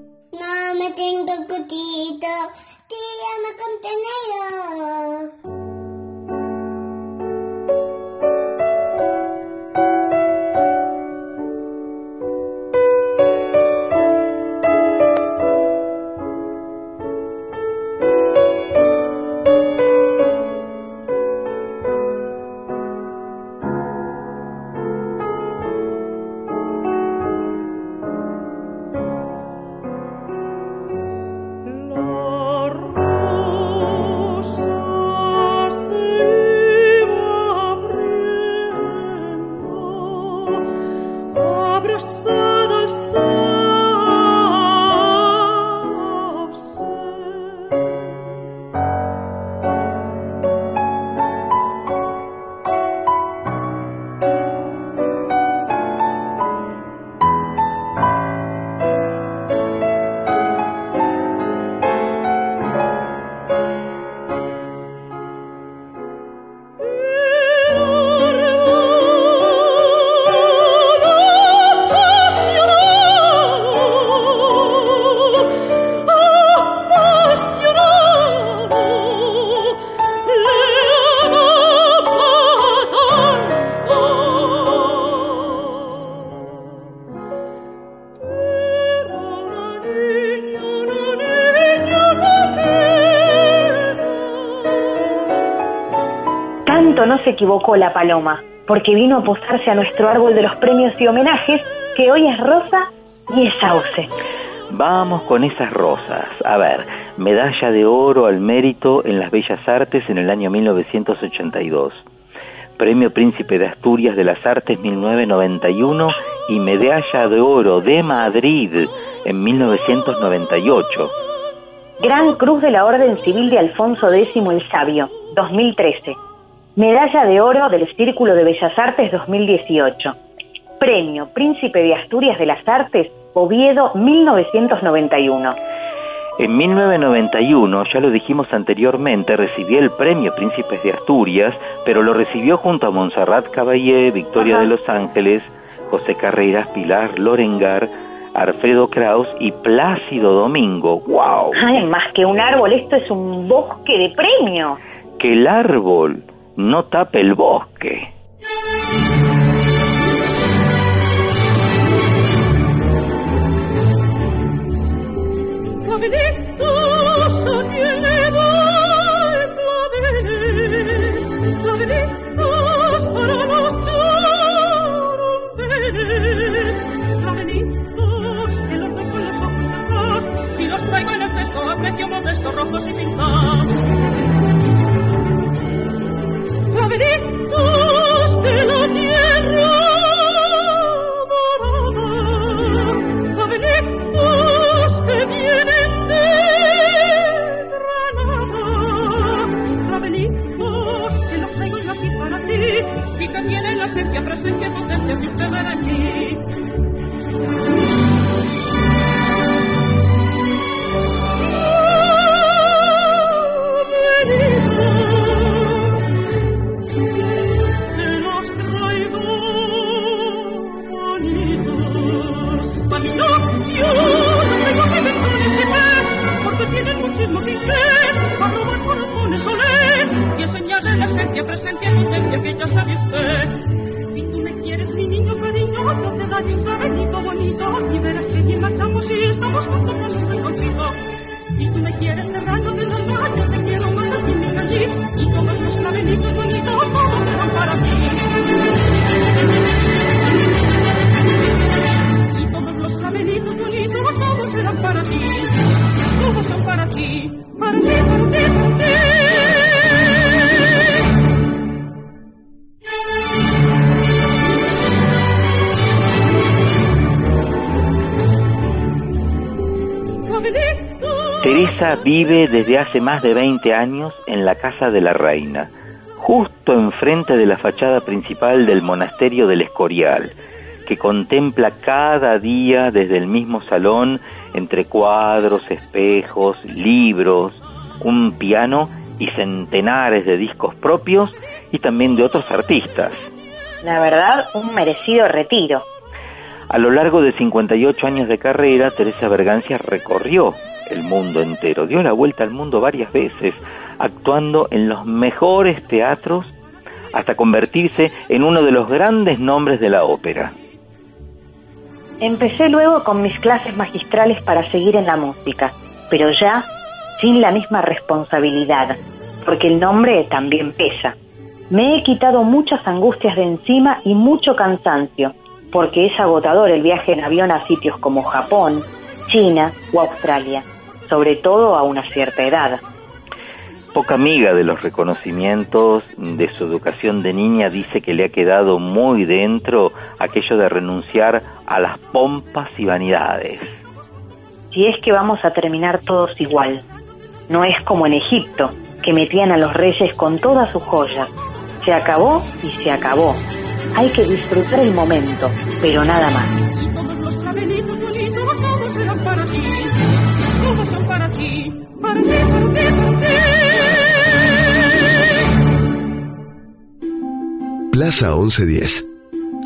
La paloma, porque vino a posarse a nuestro árbol de los premios y homenajes, que hoy es rosa y es sauce. Vamos con esas rosas. A ver, medalla de oro al mérito en las Bellas Artes en el año 1982. Premio Príncipe de Asturias de las Artes 1991 y medalla de oro de Madrid en 1998. Gran Cruz de la Orden Civil de Alfonso X el Sabio, 2013. Medalla de Oro del Círculo de Bellas Artes 2018. Premio Príncipe de Asturias de las Artes, Oviedo 1991. En 1991, ya lo dijimos anteriormente, recibió el premio Príncipes de Asturias, pero lo recibió junto a Montserrat Caballé, Victoria de Los Ángeles, José Carreras, Pilar Lorengar, Alfredo Kraus y Plácido Domingo. ¡Wow! Ay, más que un árbol, esto es un bosque de premios. Que el árbol no tape el bosque. Desde hace más de 20 años en la Casa de la Reina, justo enfrente de la fachada principal del monasterio del Escorial, que contempla cada día desde el mismo salón entre cuadros, espejos, libros, un piano y centenares de discos propios y también de otros artistas. La verdad, un merecido retiro. A lo largo de 58 años de carrera, Teresa Bergancia recorrió el mundo entero, dio la vuelta al mundo varias veces, actuando en los mejores teatros hasta convertirse en uno de los grandes nombres de la ópera. Empecé luego con mis clases magistrales para seguir en la música, pero ya sin la misma responsabilidad, porque el nombre también pesa. Me he quitado muchas angustias de encima y mucho cansancio, porque es agotador el viaje en avión a sitios como Japón, China o Australia, sobre todo a una cierta edad. Poca amiga de los reconocimientos de su educación de niña dice que le ha quedado muy dentro aquello de renunciar a las pompas y vanidades. Si es que vamos a terminar todos igual. No es como en Egipto, que metían a los reyes con todas sus joyas. Se acabó y se acabó. Hay que disfrutar el momento, pero nada más. Los cabelitos bonitos, todos serán para ti. Todos son para ti. Para ti, para ti, para ti. Plaza 1110.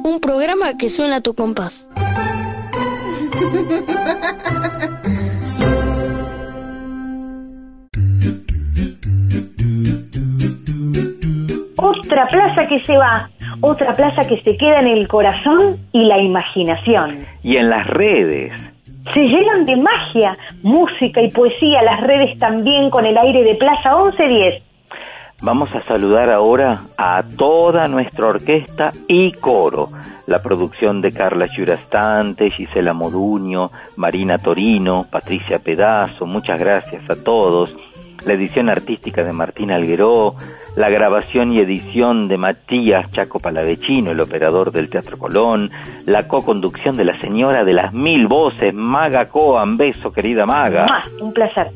Un programa que suena a tu compás. [LAUGHS] Otra plaza que se va, otra plaza que se queda en el corazón y la imaginación. Y en las redes. Se llenan de magia, música y poesía las redes también con el aire de Plaza 1110. Vamos a saludar ahora a toda nuestra orquesta y coro. La producción de Carla Giurastante, Gisela Moduño, Marina Torino, Patricia Pedazo, muchas gracias a todos. La edición artística de Martín Algueró, la grabación y edición de Matías Chaco Palavecino, el operador del Teatro Colón, la co-conducción de la señora de las mil voces, Maga Coan. Beso, querida Maga. Un placer.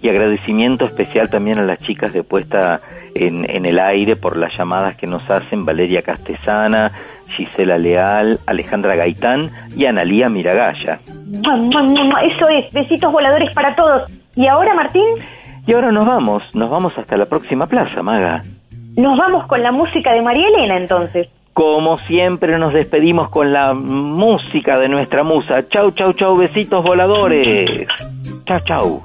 Y agradecimiento especial también a las chicas de puesta en, en el aire por las llamadas que nos hacen Valeria Castesana, Gisela Leal, Alejandra Gaitán y Analía Miragaya. Eso es, besitos voladores para todos. ¿Y ahora, Martín? Y ahora nos vamos, nos vamos hasta la próxima plaza, Maga. Nos vamos con la música de María Elena entonces. Como siempre nos despedimos con la música de nuestra musa. Chau, chau, chau, besitos voladores. Chau, chau.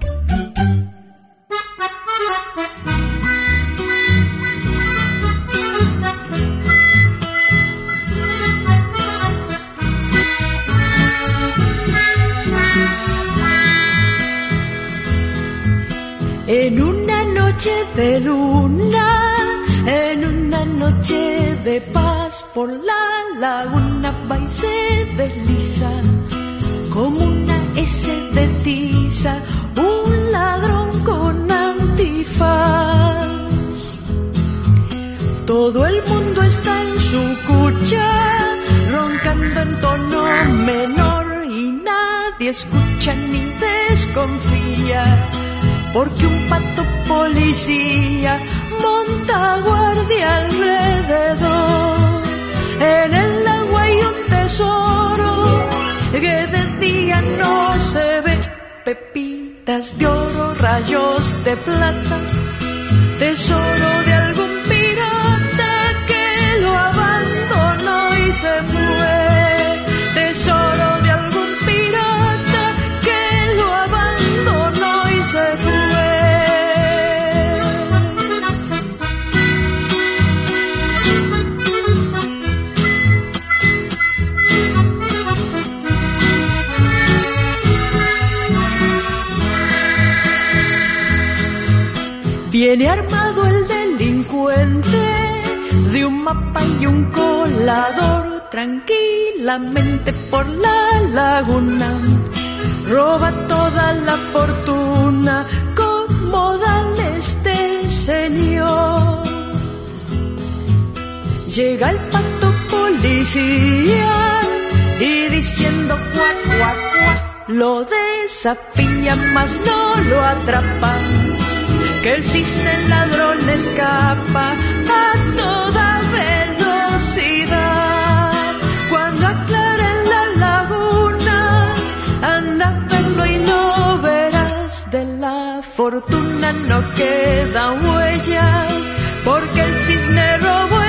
En una noche de luna, en una noche de paz por la laguna va y se desliza como una S de tiza, un ladrón con antifaz. Todo el mundo está en su cucha, roncando en tono menor y nadie escucha ni desconfía porque un pato policía monta guardia alrededor. En el agua hay un tesoro que de día no se ve, pepitas de oro, rayos de plata, tesoro de Viene armado el delincuente de un mapa y un colador tranquilamente por la laguna. Roba toda la fortuna con modales de señor. Llega el pato policía y diciendo cuac, cuac, cuac, lo desafía, mas no lo atrapa que el cisne ladrón escapa a toda velocidad. Cuando aclare la laguna, anda a y no verás de la fortuna, no quedan huellas, porque el cisne robó